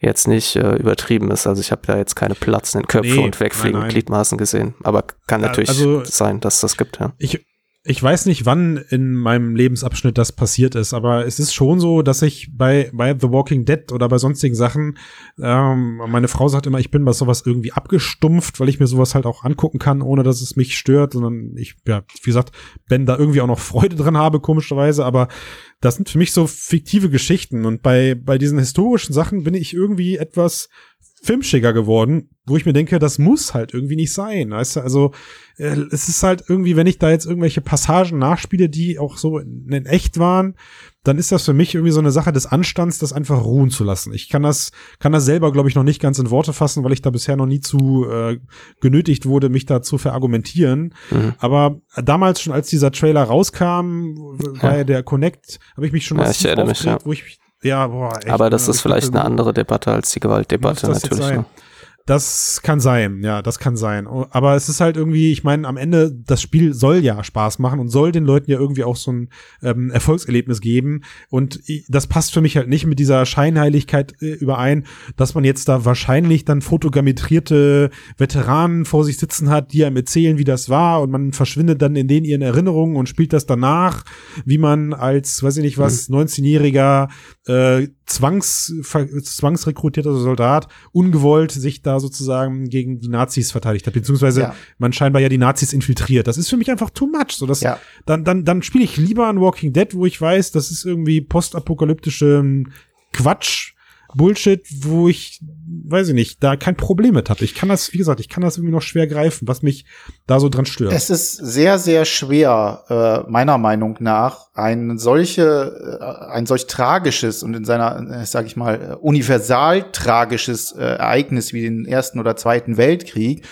jetzt nicht äh, übertrieben ist. Also ich habe da jetzt keine platzenden Köpfe nee, und wegfliegende Gliedmaßen gesehen. Aber kann natürlich also, sein, dass das gibt, ja. Ich, ich weiß nicht, wann in meinem Lebensabschnitt das passiert ist, aber es ist schon so, dass ich bei, bei The Walking Dead oder bei sonstigen Sachen, ähm, meine Frau sagt immer, ich bin bei sowas irgendwie abgestumpft, weil ich mir sowas halt auch angucken kann, ohne dass es mich stört, sondern ich, ja, wie gesagt, Ben da irgendwie auch noch Freude dran habe, komischerweise, aber das sind für mich so fiktive Geschichten. Und bei, bei diesen historischen Sachen bin ich irgendwie etwas filmschicker geworden, wo ich mir denke, das muss halt irgendwie nicht sein. Weißt du, also äh, es ist halt irgendwie, wenn ich da jetzt irgendwelche Passagen nachspiele, die auch so in, in, echt waren, dann ist das für mich irgendwie so eine Sache des Anstands, das einfach ruhen zu lassen. Ich kann das, kann das selber, glaube ich, noch nicht ganz in Worte fassen, weil ich da bisher noch nie zu äh, genötigt wurde, mich da zu verargumentieren. Mhm. Aber damals schon, als dieser Trailer rauskam, war ja der Connect, habe ich mich schon ja, ich aufgeregt, ja. wo ich ja, boah, echt, Aber das ist vielleicht eine andere Debatte als die Gewaltdebatte natürlich. Ne? Das kann sein, ja, das kann sein. Aber es ist halt irgendwie, ich meine, am Ende, das Spiel soll ja Spaß machen und soll den Leuten ja irgendwie auch so ein ähm, Erfolgserlebnis geben. Und das passt für mich halt nicht mit dieser Scheinheiligkeit äh, überein, dass man jetzt da wahrscheinlich dann fotogrammetrierte Veteranen vor sich sitzen hat, die einem erzählen, wie das war und man verschwindet dann in den ihren Erinnerungen und spielt das danach, wie man als, weiß ich nicht was, mhm. 19-jähriger äh, Zwangs, zwangsrekrutierter Soldat ungewollt sich da sozusagen gegen die Nazis verteidigt hat, beziehungsweise ja. man scheinbar ja die Nazis infiltriert. Das ist für mich einfach too much. So, dass, ja. Dann, dann, dann spiele ich lieber an Walking Dead, wo ich weiß, das ist irgendwie postapokalyptische Quatsch, Bullshit, wo ich, weiß ich nicht, da kein Problem mit hatte. Ich kann das, wie gesagt, ich kann das irgendwie noch schwer greifen, was mich da so dran stört. Es ist sehr, sehr schwer, äh, meiner Meinung nach, ein solche, äh, ein solch tragisches und in seiner, äh, sag ich mal, äh, universal tragisches äh, Ereignis wie den Ersten oder Zweiten Weltkrieg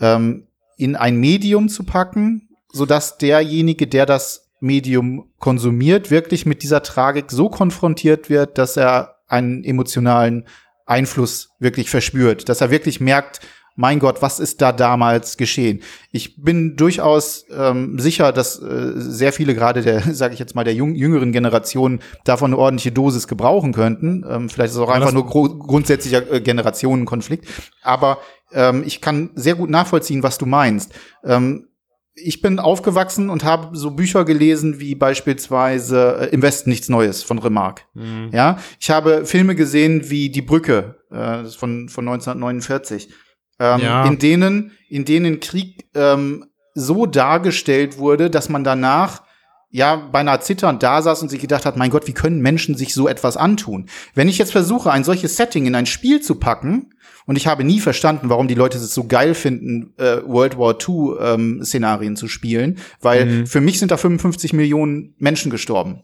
ähm, in ein Medium zu packen, so dass derjenige, der das Medium konsumiert, wirklich mit dieser Tragik so konfrontiert wird, dass er einen emotionalen Einfluss wirklich verspürt, dass er wirklich merkt, mein Gott, was ist da damals geschehen? Ich bin durchaus ähm, sicher, dass äh, sehr viele gerade der, sage ich jetzt mal, der jüng jüngeren Generation davon eine ordentliche Dosis gebrauchen könnten. Ähm, vielleicht ist es auch einfach nur grundsätzlicher äh, Generationenkonflikt. Aber ähm, ich kann sehr gut nachvollziehen, was du meinst. Ähm, ich bin aufgewachsen und habe so Bücher gelesen wie beispielsweise äh, Im Westen nichts Neues von Remarque. Mhm. Ja, ich habe Filme gesehen wie Die Brücke äh, von von 1949, ähm, ja. in denen in denen Krieg ähm, so dargestellt wurde, dass man danach ja beinahe zitternd da saß und sich gedacht hat, mein Gott, wie können Menschen sich so etwas antun? Wenn ich jetzt versuche, ein solches Setting in ein Spiel zu packen, und ich habe nie verstanden, warum die Leute es so geil finden, äh, World War II ähm, Szenarien zu spielen, weil mhm. für mich sind da 55 Millionen Menschen gestorben.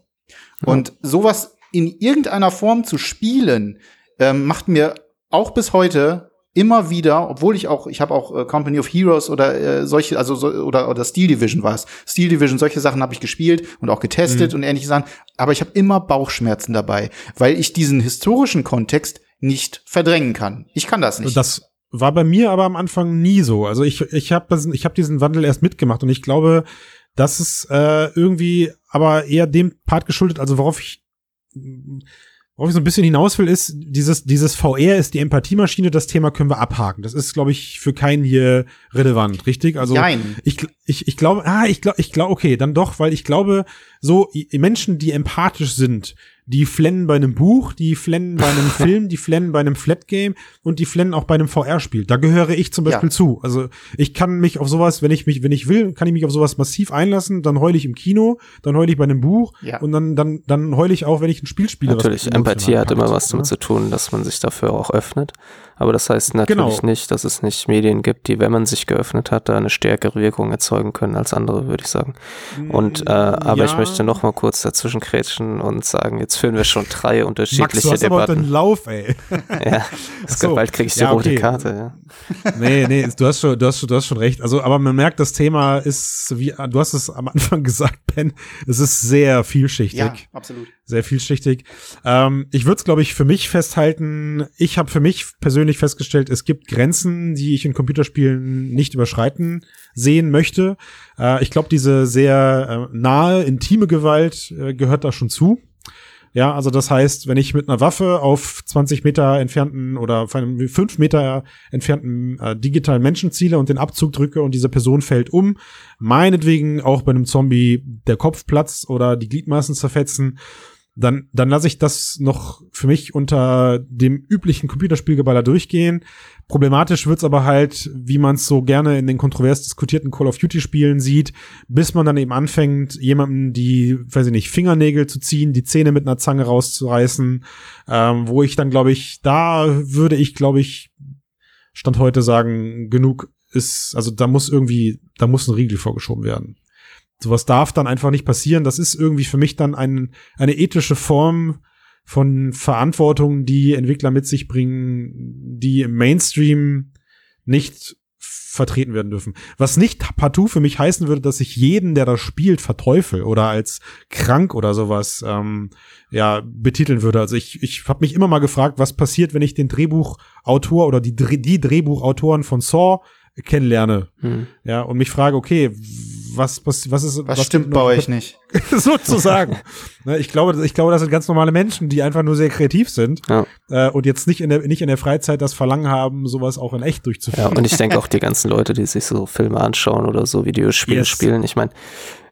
Ja. Und sowas in irgendeiner Form zu spielen, ähm, macht mir auch bis heute immer wieder, obwohl ich auch, ich habe auch äh, Company of Heroes oder äh, solche, also so, oder oder Steel Division war es. Steel Division, solche Sachen habe ich gespielt und auch getestet mhm. und ähnliche Sachen, aber ich habe immer Bauchschmerzen dabei, weil ich diesen historischen Kontext nicht verdrängen kann. Ich kann das nicht. Das war bei mir aber am Anfang nie so. Also ich ich habe ich hab diesen Wandel erst mitgemacht und ich glaube, das ist äh, irgendwie aber eher dem Part geschuldet, also worauf ich Worauf ich so ein bisschen hinaus will, ist, dieses, dieses VR ist die Empathiemaschine, das Thema können wir abhaken. Das ist, glaube ich, für keinen hier relevant, richtig? Also Nein. ich, ich, ich glaube, ah, ich glaube, ich glaube, okay, dann doch, weil ich glaube, so Menschen, die empathisch sind, die flennen bei einem Buch, die flennen bei einem Film, die flennen bei einem Flat Game und die flennen auch bei einem VR-Spiel. Da gehöre ich zum Beispiel Ja. zu. Also ich kann mich auf sowas, wenn ich mich, wenn ich will, kann ich mich auf sowas massiv einlassen. Dann heule ich im Kino, dann heule ich bei einem Buch Ja. und dann, dann, dann heule ich auch, wenn ich ein Spiel spiele. Natürlich, Empathie hat immer was damit ne? zu tun, dass man sich dafür auch öffnet. Aber das heißt natürlich Genau. nicht, dass es nicht Medien gibt, die, wenn man sich geöffnet hat, da eine stärkere Wirkung erzeugen können als andere, würde ich sagen. Und äh, aber ich Ja. möchte noch mal kurz dazwischen krätschen und sagen, jetzt führen wir schon drei Max, unterschiedliche du hast aber auch den Debatten. Lauf, ey. ja, das so. bald kriege ich die Ja, rote okay. Karte. Ja. nee, nee, du hast schon, du hast schon, du hast schon recht. Also, aber man merkt, das Thema ist, wie, du hast es am Anfang gesagt, Ben, es ist sehr vielschichtig. Ja, absolut. Sehr vielschichtig. Ähm, ich würde es, glaube ich, für mich festhalten. Ich habe für mich persönlich festgestellt, es gibt Grenzen, die ich in Computerspielen nicht überschreiten sehen möchte. Äh, ich glaube, diese sehr äh, nahe, intime Gewalt äh, gehört da schon zu. Ja, also das heißt, wenn ich mit einer Waffe auf 20 Meter entfernten oder auf einem 5 Meter entfernten äh, digitalen Menschen ziele und den Abzug drücke und diese Person fällt um, meinetwegen auch bei einem Zombie der Kopf platzt oder die Gliedmaßen zerfetzen, dann, dann lasse ich das noch für mich unter dem üblichen Computerspielgeballer durchgehen. Problematisch wird's aber halt, wie man es so gerne in den kontrovers diskutierten Call of Duty Spielen sieht, bis man dann eben anfängt, jemandem die, weiß ich nicht, Fingernägel zu ziehen, die Zähne mit einer Zange rauszureißen, ähm, wo ich dann, glaube ich, da würde ich, glaube ich, Stand heute sagen, genug ist, also da muss irgendwie, da muss ein Riegel vorgeschoben werden. Sowas darf dann einfach nicht passieren. Das ist irgendwie für mich dann ein, eine ethische Form von Verantwortung, die Entwickler mit sich bringen, die im Mainstream nicht vertreten werden dürfen. Was nicht partout für mich heißen würde, dass ich jeden, der das spielt, verteufel oder als krank oder sowas ähm, ja betiteln würde. Also ich, ich habe mich immer mal gefragt, was passiert, wenn ich den Drehbuchautor oder die, die Drehbuchautoren von Saw kennenlerne. Hm. Ja, und mich frage, okay, was, was, was ist, Was, stimmt bei euch nicht? sozusagen. Ne, ich glaube, ich glaube, das sind ganz normale Menschen, die einfach nur sehr kreativ sind Ja. äh, und jetzt nicht in der nicht in der Freizeit das Verlangen haben, sowas auch in echt Ja, durchzuführen. und ich denke auch die ganzen Leute, die sich so Filme anschauen oder so Videospiele Yes. spielen, ich meine,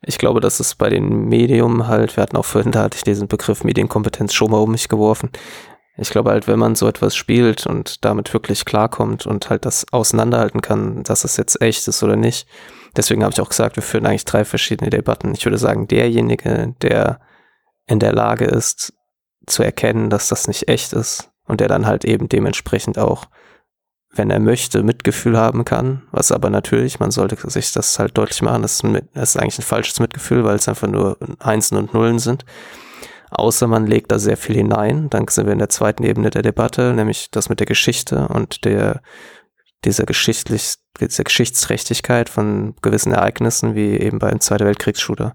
ich glaube, dass es bei den Medium halt, wir hatten auch vorhin, da hatte ich diesen Begriff Medienkompetenz schon mal um mich geworfen. Ich glaube halt, wenn man so etwas spielt und damit wirklich klarkommt und halt das auseinanderhalten kann, dass es jetzt echt ist oder nicht. Deswegen habe ich auch gesagt, wir führen eigentlich drei verschiedene Debatten. Ich würde sagen, derjenige, der in der Lage ist, zu erkennen, dass das nicht echt ist und der dann halt eben dementsprechend auch wenn er möchte, Mitgefühl haben kann, was aber natürlich, man sollte sich das halt deutlich machen, das ist, eigentlich ein falsches Mitgefühl, weil es einfach nur Einsen und Nullen sind. Außer man legt da sehr viel hinein, dann sind wir in der zweiten Ebene der Debatte, nämlich das mit der Geschichte und der dieser geschichtlich, dieser Geschichtsträchtigkeit von gewissen Ereignissen, wie eben beim Zweiten Weltkriegsshooter.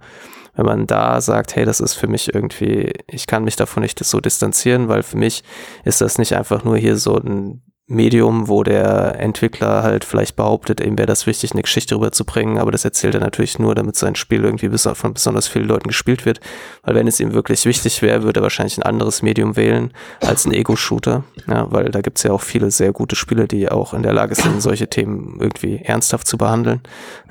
Wenn man da sagt, hey, das ist für mich irgendwie, ich kann mich davon nicht so distanzieren, weil für mich ist das nicht einfach nur hier so ein Medium, wo der Entwickler halt vielleicht behauptet, ihm wäre das wichtig, eine Geschichte rüberzubringen, aber das erzählt er natürlich nur, damit sein Spiel irgendwie von besonders vielen Leuten gespielt wird. Weil wenn es ihm wirklich wichtig wäre, würde er wahrscheinlich ein anderes Medium wählen als ein Ego-Shooter. Ja, weil da gibt's ja auch viele sehr gute Spiele, die auch in der Lage sind, solche Themen irgendwie ernsthaft zu behandeln.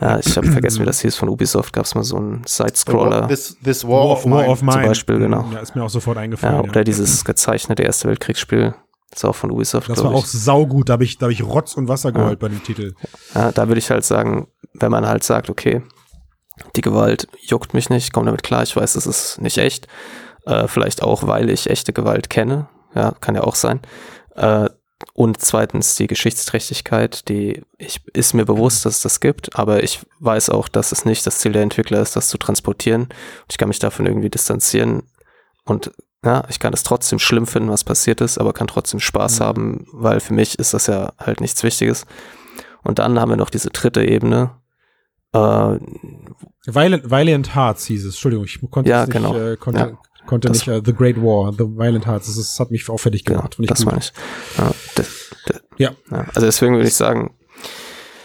Ja, ich habe vergessen, wie das hieß von Ubisoft, gab's mal so einen Side-Scroller. This, this War, of Mine. Mine. Beispiel, genau. Ja, ist mir auch sofort eingefallen. Ja, Ja, oder dieses gezeichnete Erste Weltkriegsspiel. Das ist auch von Ubisoft, das war ich. auch saugut, da habe ich, da hab ich Rotz und Wasser geholt bei dem Titel. Ja, da würde ich halt sagen, wenn man halt sagt, okay, die Gewalt juckt mich nicht, komm damit klar, ich weiß, das ist nicht echt. Äh, vielleicht auch, weil ich echte Gewalt kenne. Ja, kann ja auch sein. Äh, und zweitens die Geschichtsträchtigkeit, die ich, ist mir bewusst, dass es das gibt, aber ich weiß auch, dass es nicht das Ziel der Entwickler ist, das zu transportieren. Ich kann mich davon irgendwie distanzieren und ja, ich kann es trotzdem schlimm finden, was passiert ist, aber kann trotzdem Spaß Mhm. haben, weil für mich ist das ja halt nichts Wichtiges. Und dann haben wir noch diese dritte Ebene. Äh, Violent, Violent Hearts hieß es. Entschuldigung, ich konnte Ja, nicht, genau. äh, konnte, Ja. konnte Das- nicht äh, The Great War, The Violent Hearts. Das, ist, hat mich auffällig genau, gemacht. Ich das meine ich. Ja, Ja. ja. Also deswegen würde ich sagen,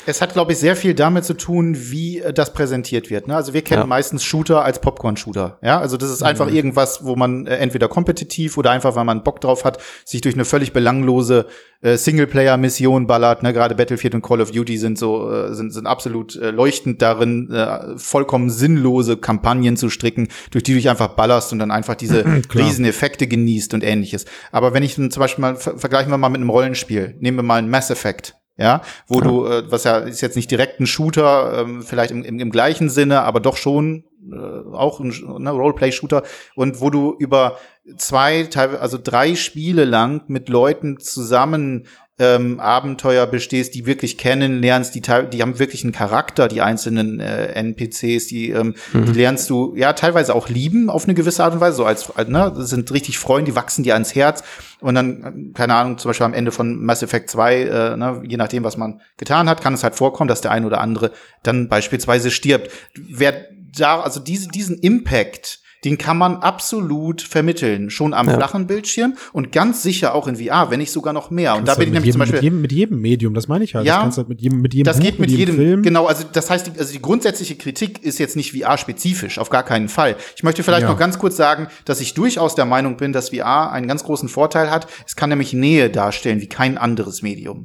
Es hat, glaube ich, sehr viel damit zu tun, wie äh, das präsentiert wird. Ne? Also wir kennen Ja. meistens Shooter als Popcorn-Shooter. Ja, also das ist einfach irgendwas, wo man äh, entweder kompetitiv oder einfach, weil man Bock drauf hat, sich durch eine völlig belanglose äh, Singleplayer-Mission ballert. Ne? Gerade Battlefield und Call of Duty sind so äh, sind, sind absolut äh, leuchtend darin, äh, vollkommen sinnlose Kampagnen zu stricken, durch die du dich einfach ballerst und dann einfach diese Klar. riesen Effekte genießt und ähnliches. Aber wenn ich zum Beispiel mal ver vergleichen wir mal mit einem Rollenspiel, nehmen wir mal ein Mass Effect. Ja, wo du, äh, was ja ist jetzt nicht direkt ein Shooter, ähm, vielleicht im, im, im gleichen Sinne, aber doch schon äh, auch ein ne, Roleplay-Shooter. Und wo du über zwei, also drei Spiele lang mit Leuten zusammen ähm, Abenteuer bestehst, die wirklich kennenlernst, die, die haben wirklich einen Charakter, die einzelnen äh, NPCs, die, ähm, die lernst du ja teilweise auch lieben auf eine gewisse Art und Weise, so als, ne, das sind richtig Freunde, die wachsen dir ans Herz und dann, äh, keine Ahnung, zum Beispiel am Ende von Mass Effect 2, äh, ne, je nachdem, was man getan hat, kann es halt vorkommen, dass der ein oder andere dann beispielsweise stirbt. Wer da, also diese, diesen Impact, den kann man absolut vermitteln, schon am Ja. flachen Bildschirm und ganz sicher auch in VR, wenn nicht sogar noch mehr. Und da bin du ich mit nämlich zum jedem, Beispiel mit jedem, mit jedem Medium, das meine ich halt. Ja. das kannst halt mit jedem, mit jedem das Buch, geht mit jedem, Film. genau, also das heißt, die, also die grundsätzliche Kritik ist jetzt nicht VR-spezifisch, auf gar keinen Fall. Ich möchte vielleicht Ja. noch ganz kurz sagen, dass ich durchaus der Meinung bin, dass VR einen ganz großen Vorteil hat. Es kann nämlich Nähe darstellen wie kein anderes Medium.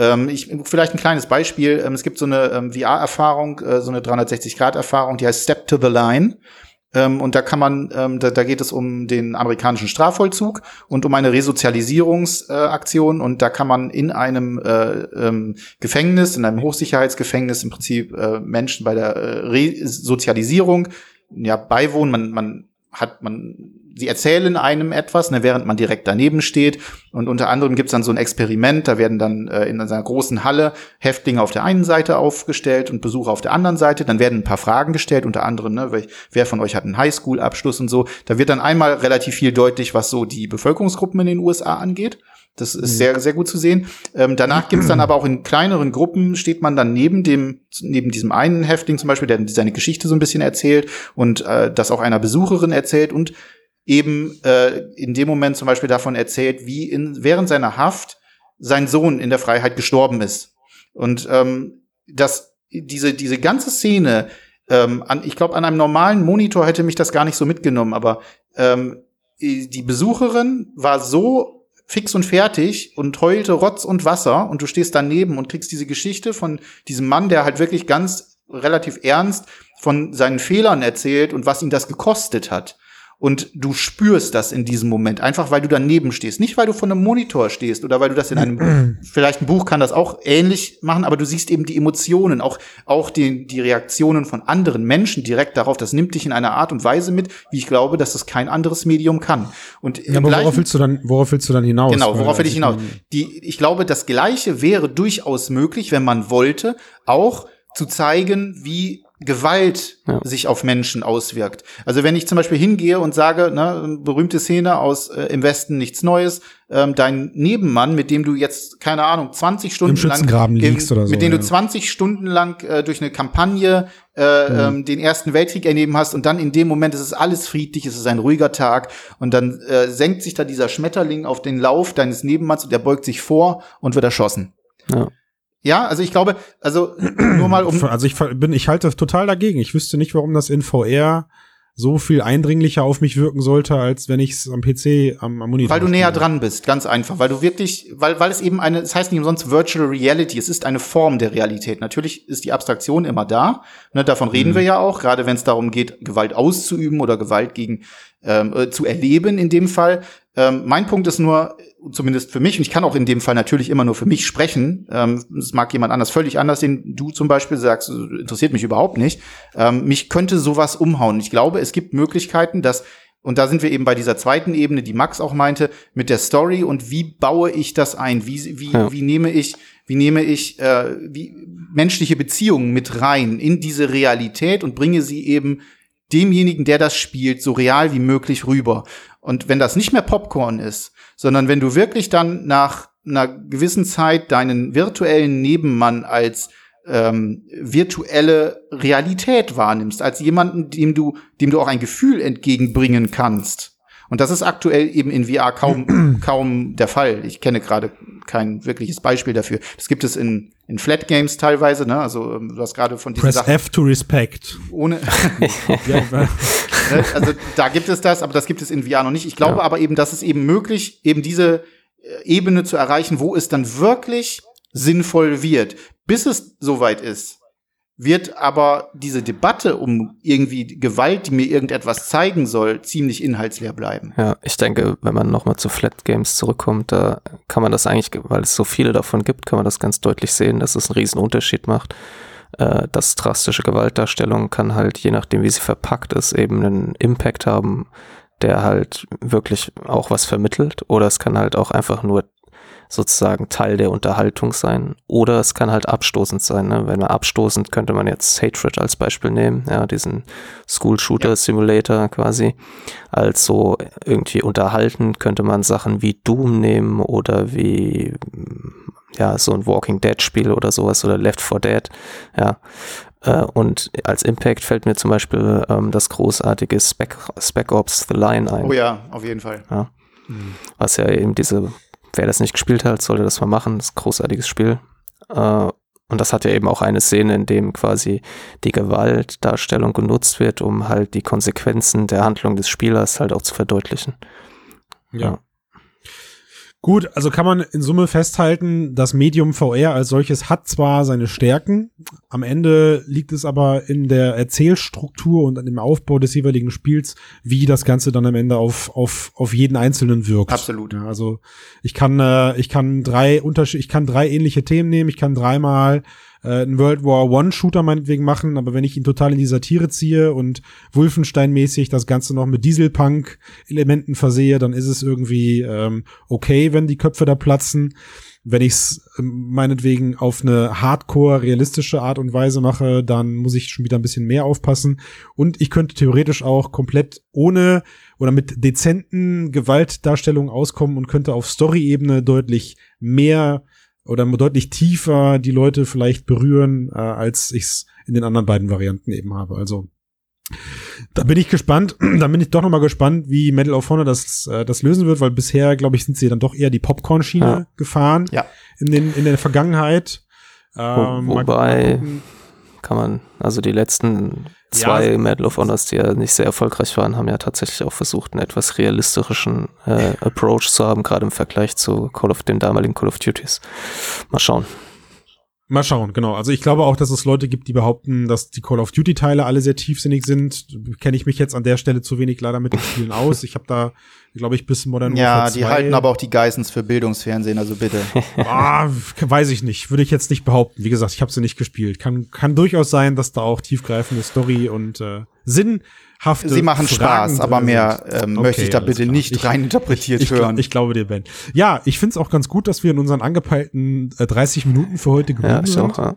Ähm, ich, vielleicht ein kleines Beispiel. Ähm, es gibt so eine ähm, VR-Erfahrung, äh, so eine 360-Grad-Erfahrung, die heißt Step to the Line. Ähm, und da kann man, ähm, da, da geht es um den amerikanischen Strafvollzug und um eine Resozialisierungsaktion. Äh, und da kann man in einem äh, ähm, Gefängnis, in einem Hochsicherheitsgefängnis im Prinzip äh, Menschen bei der äh, Resozialisierung ja beiwohnen. Man, man hat man sie erzählen einem etwas, ne, während man direkt daneben steht. Und unter anderem gibt's dann so ein Experiment, da werden dann äh, in einer großen Halle Häftlinge auf der einen Seite aufgestellt und Besucher auf der anderen Seite. Dann werden ein paar Fragen gestellt, unter anderem, ne, wer von euch hat einen Highschool-Abschluss und so. Da wird dann einmal relativ viel deutlich, was so die Bevölkerungsgruppen in den USA angeht. Das ist sehr, sehr gut zu sehen. Ähm, danach gibt's dann aber auch in kleineren Gruppen, steht man dann neben dem, neben diesem einen Häftling zum Beispiel, der seine Geschichte so ein bisschen erzählt und äh, das auch einer Besucherin erzählt und eben äh, in dem Moment zum Beispiel davon erzählt, wie in, während seiner Haft sein Sohn in der Freiheit gestorben ist. Und ähm, das, diese, diese ganze Szene, ähm, an, ich glaube, an einem normalen Monitor hätte mich das gar nicht so mitgenommen, aber ähm, die Besucherin war so fix und fertig und heulte Rotz und Wasser und du stehst daneben und kriegst diese Geschichte von diesem Mann, der halt wirklich ganz relativ ernst von seinen Fehlern erzählt und was ihn das gekostet hat. Und du spürst das in diesem Moment, einfach weil du daneben stehst. Nicht, weil du vor einem Monitor stehst oder weil du das in einem, vielleicht ein Buch kann das auch ähnlich machen, aber du siehst eben die Emotionen, auch, auch die, die Reaktionen von anderen Menschen direkt darauf. Das nimmt dich in einer Art und Weise mit, wie ich glaube, dass das kein anderes Medium kann. Und Ja, aber worauf willst du dann, worauf willst du dann hinaus? Genau, worauf will also ich hinaus? meine- Die, ich glaube, das Gleiche wäre durchaus möglich, wenn man wollte, auch zu zeigen, wie Gewalt Ja. sich auf Menschen auswirkt. Also wenn ich zum Beispiel hingehe und sage, ne, berühmte Szene aus äh, im Westen nichts Neues, ähm, dein Nebenmann, mit dem du jetzt keine Ahnung 20 Stunden Schützengraben lang, liegst oder so, mit dem ja. du 20 Stunden lang äh, durch eine Kampagne äh, Mhm. ähm, den Ersten Weltkrieg erleben hast und dann in dem Moment ist es alles friedlich, es ist ein ruhiger Tag und dann äh, senkt sich da dieser Schmetterling auf den Lauf deines Nebenmanns und der beugt sich vor und wird erschossen. Ja. Ja, also ich glaube, also nur mal um Also ich bin, ich halte total dagegen. Ich wüsste nicht, warum das in VR so viel eindringlicher auf mich wirken sollte, als wenn ich es am PC am, am Monitor Weil du näher spiele. dran bist, ganz einfach. Weil du wirklich, weil, weil es eben eine, es heißt nicht umsonst Virtual Reality, es ist eine Form der Realität. Natürlich ist die Abstraktion immer da, ne, davon reden wir ja auch, gerade wenn es darum geht, Gewalt auszuüben oder Gewalt gegen ähm, äh, zu erleben in dem Fall. Ähm, mein Punkt ist nur, zumindest für mich, und ich kann auch in dem Fall natürlich immer nur für mich sprechen, ähm, es mag jemand anders völlig anders, den du zum Beispiel sagst, interessiert mich überhaupt nicht, ähm, mich könnte sowas umhauen. Ich glaube, es gibt Möglichkeiten, dass und da sind wir eben bei dieser zweiten Ebene, die Max auch meinte, mit der Story und wie baue ich das ein? Wie, wie, Ja. wie nehme ich, wie nehme ich äh, wie, menschliche Beziehungen mit rein in diese Realität und bringe sie eben demjenigen, der das spielt, so real wie möglich rüber. Und wenn das nicht mehr Popcorn ist, sondern wenn du wirklich dann nach einer gewissen Zeit deinen virtuellen Nebenmann als ähm, virtuelle Realität wahrnimmst, als jemanden, dem du, dem du auch ein Gefühl entgegenbringen kannst. Und das ist aktuell eben in VR kaum, kaum der Fall. Ich kenne gerade kein wirkliches Beispiel dafür. Das gibt es in, in Flat Games teilweise, ne? Also ähm, du hast gerade von diesen Press Sachen F to respect. ohne Ne? Also da gibt es das, aber das gibt es in VR noch nicht. Ich glaube Ja. aber eben, dass es eben möglich, eben diese äh, Ebene zu erreichen, wo es dann wirklich sinnvoll wird. Bis es soweit ist, wird aber diese Debatte um irgendwie Gewalt, die mir irgendetwas zeigen soll, ziemlich inhaltsleer bleiben. Ja, ich denke, wenn man nochmal zu Flat Games zurückkommt, da kann man das eigentlich, weil es so viele davon gibt, kann man das ganz deutlich sehen, dass es einen riesen Unterschied macht. Äh, dass drastische Gewaltdarstellung kann halt, je nachdem wie sie verpackt ist, eben einen Impact haben, der halt wirklich auch was vermittelt. Oder es kann halt auch einfach nur sozusagen Teil der Unterhaltung sein. Oder es kann halt abstoßend sein. Ne? Wenn man abstoßend könnte man jetzt Hatred als Beispiel nehmen, ja, diesen School Shooter Simulator quasi. Als so irgendwie unterhalten könnte man Sachen wie Doom nehmen oder wie ja, so ein Walking Dead Spiel oder sowas oder Left 4 Dead, ja. Äh, Und als Impact fällt mir zum Beispiel ähm, das großartige Spec, Spec Ops The Line ein Oh ja, auf jeden Fall. was ja eben diese, wer das nicht gespielt hat, sollte das mal machen, das ist ein großartiges Spiel. Äh, und das hat ja eben auch eine Szene, in dem quasi die Gewaltdarstellung genutzt wird, um halt die Konsequenzen der Handlung des Spielers halt auch zu verdeutlichen. Ja. Gut, also kann man in Summe festhalten, das Medium VR als solches hat zwar seine Stärken, am Ende liegt es aber in der Erzählstruktur und an dem Aufbau des jeweiligen Spiels, wie das Ganze dann am Ende auf, auf, auf jeden Einzelnen wirkt. Absolut. Ja, also ich kann, äh, ich kann drei Unterschied, ich kann drei ähnliche Themen nehmen, ich kann dreimal äh, einen World War One Shooter meinetwegen machen, aber wenn ich ihn total in die Satire ziehe und Wolfenstein-mäßig das Ganze noch mit Dieselpunk-Elementen versehe, dann ist es irgendwie ähm, okay, wenn die Köpfe da platzen. Wenn ich es meinetwegen auf eine hardcore realistische Art und Weise mache, dann muss ich schon wieder ein bisschen mehr aufpassen. Und ich könnte theoretisch auch komplett ohne oder mit dezenten Gewaltdarstellungen auskommen und könnte auf Story-Ebene deutlich mehr oder deutlich tiefer die Leute vielleicht berühren, äh, als ich es in den anderen beiden Varianten eben habe. Also da bin ich gespannt. da bin ich doch noch mal gespannt, wie Medal of Honor das, äh, das lösen wird, weil bisher, glaube ich, sind sie dann doch eher die Popcorn-Schiene Ja. gefahren Ja. in, den, in der Vergangenheit. Ähm, Wo- wobei-. Kann man, also die letzten zwei Ja. Medal of Honors, die ja nicht sehr erfolgreich waren, haben ja tatsächlich auch versucht, einen etwas realistischen äh, Approach zu haben, gerade im Vergleich zu Call of den damaligen Call of Duties. Mal schauen. Mal schauen, genau. Also ich glaube auch, dass es Leute gibt, die behaupten, dass die Call of Duty Teile alle sehr tiefsinnig sind. Kenne ich mich jetzt an der Stelle zu wenig leider mit den Spielen aus. Ich habe da, glaube ich, bis Modern Ja, Warfare die 2 halten aber auch die Geissens für Bildungsfernsehen, also bitte. Ah, weiß ich nicht. Würde ich jetzt nicht behaupten. Wie gesagt, ich habe sie nicht gespielt. Kann, kann durchaus sein, dass da auch tiefgreifende Story und äh, sinnhafte Sie machen Fragen Spaß, aber mehr ähm, Okay, möchte ich da bitte klar. nicht Ich- rein interpretiert Ich, hören. ich glaube dir, Ben. Ja, ich find's auch ganz gut, dass wir in unseren angepeilten äh, 30 Minuten für heute geblieben Ja, ich sind. auch. Ja.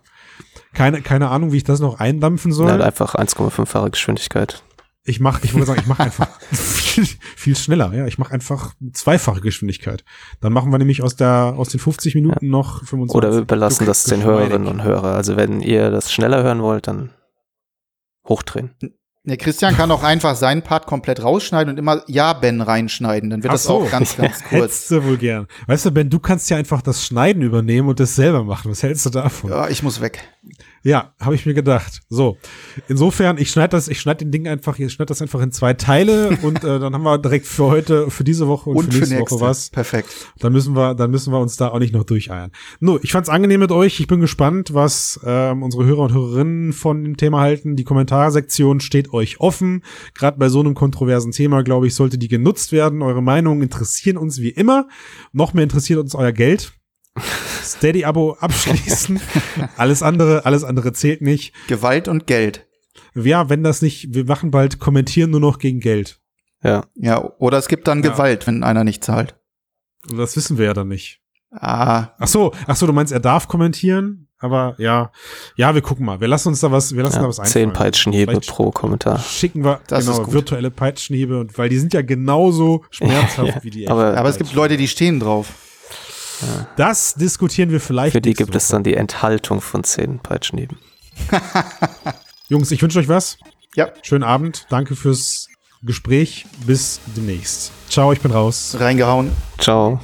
Keine, keine Ahnung, wie ich das noch eindampfen soll. Ja, halt einfach 1,5-fache Geschwindigkeit. Ich mach, ich wollte sagen, ich mache einfach viel, viel schneller. Ja, ich mache einfach zweifache Geschwindigkeit. Dann machen wir nämlich aus der aus den 50 Minuten noch 25. Oder wir belassen das den. Hörerinnen und Hörern. Also wenn ihr das schneller hören wollt, dann hochdrehen. Der Christian kann auch einfach seinen Part komplett rausschneiden und immer Ja, Ben reinschneiden. Dann wird Ach das so. auch ganz, ganz kurz. Hättest du wohl gern. Weißt du, Ben, du kannst ja einfach das Schneiden übernehmen und das selber machen. Was hältst du davon? Ja, ich muss weg. Ja, habe ich mir gedacht. So, insofern, ich schneide das, ich schneide den Ding einfach, ich schneide das einfach in zwei Teile und äh, dann haben wir direkt für heute, für diese Woche und, Und für für nächste nächste. Woche was. Perfekt. Dann müssen wir, dann müssen wir uns da auch nicht noch durcheiern. No, ich fand's angenehm mit euch. Ich bin gespannt, was ähm, unsere Hörer und Hörerinnen von dem Thema halten. Die Kommentarsektion steht euch offen. Gerade bei so einem kontroversen Thema, glaube ich, sollte die genutzt werden. Eure Meinungen interessieren uns wie immer. Noch mehr interessiert uns euer Geld. Steady-Abo abschließen. alles andere, alles andere zählt nicht. Gewalt und Geld. Ja, wenn das nicht, wir machen bald kommentieren nur noch gegen Geld. Ja, Ja, oder es gibt dann Ja. Gewalt, wenn einer nicht zahlt. Und das wissen wir ja dann nicht. Ah, Ach so, ach so, du meinst, er darf kommentieren? Aber ja, ja, wir gucken mal. Wir lassen uns da was, wir lassen da ja was einfallen. zehn Peitschenhiebe Vielleicht pro Kommentar. Schicken wir Das ist genau gut. virtuelle Peitschenhiebe und weil die sind ja genauso schmerzhaft Ja, wie die aber- echten aber es gibt Leute, die stehen drauf. Das diskutieren wir vielleicht. Für die gibt es Woche. dann die Enthaltung von zehn Peitschenhieben. Jungs, ich wünsche euch was. Ja, Schönen Abend. Danke fürs Gespräch. Bis demnächst. Ciao, ich bin raus. reingehauen. Ciao.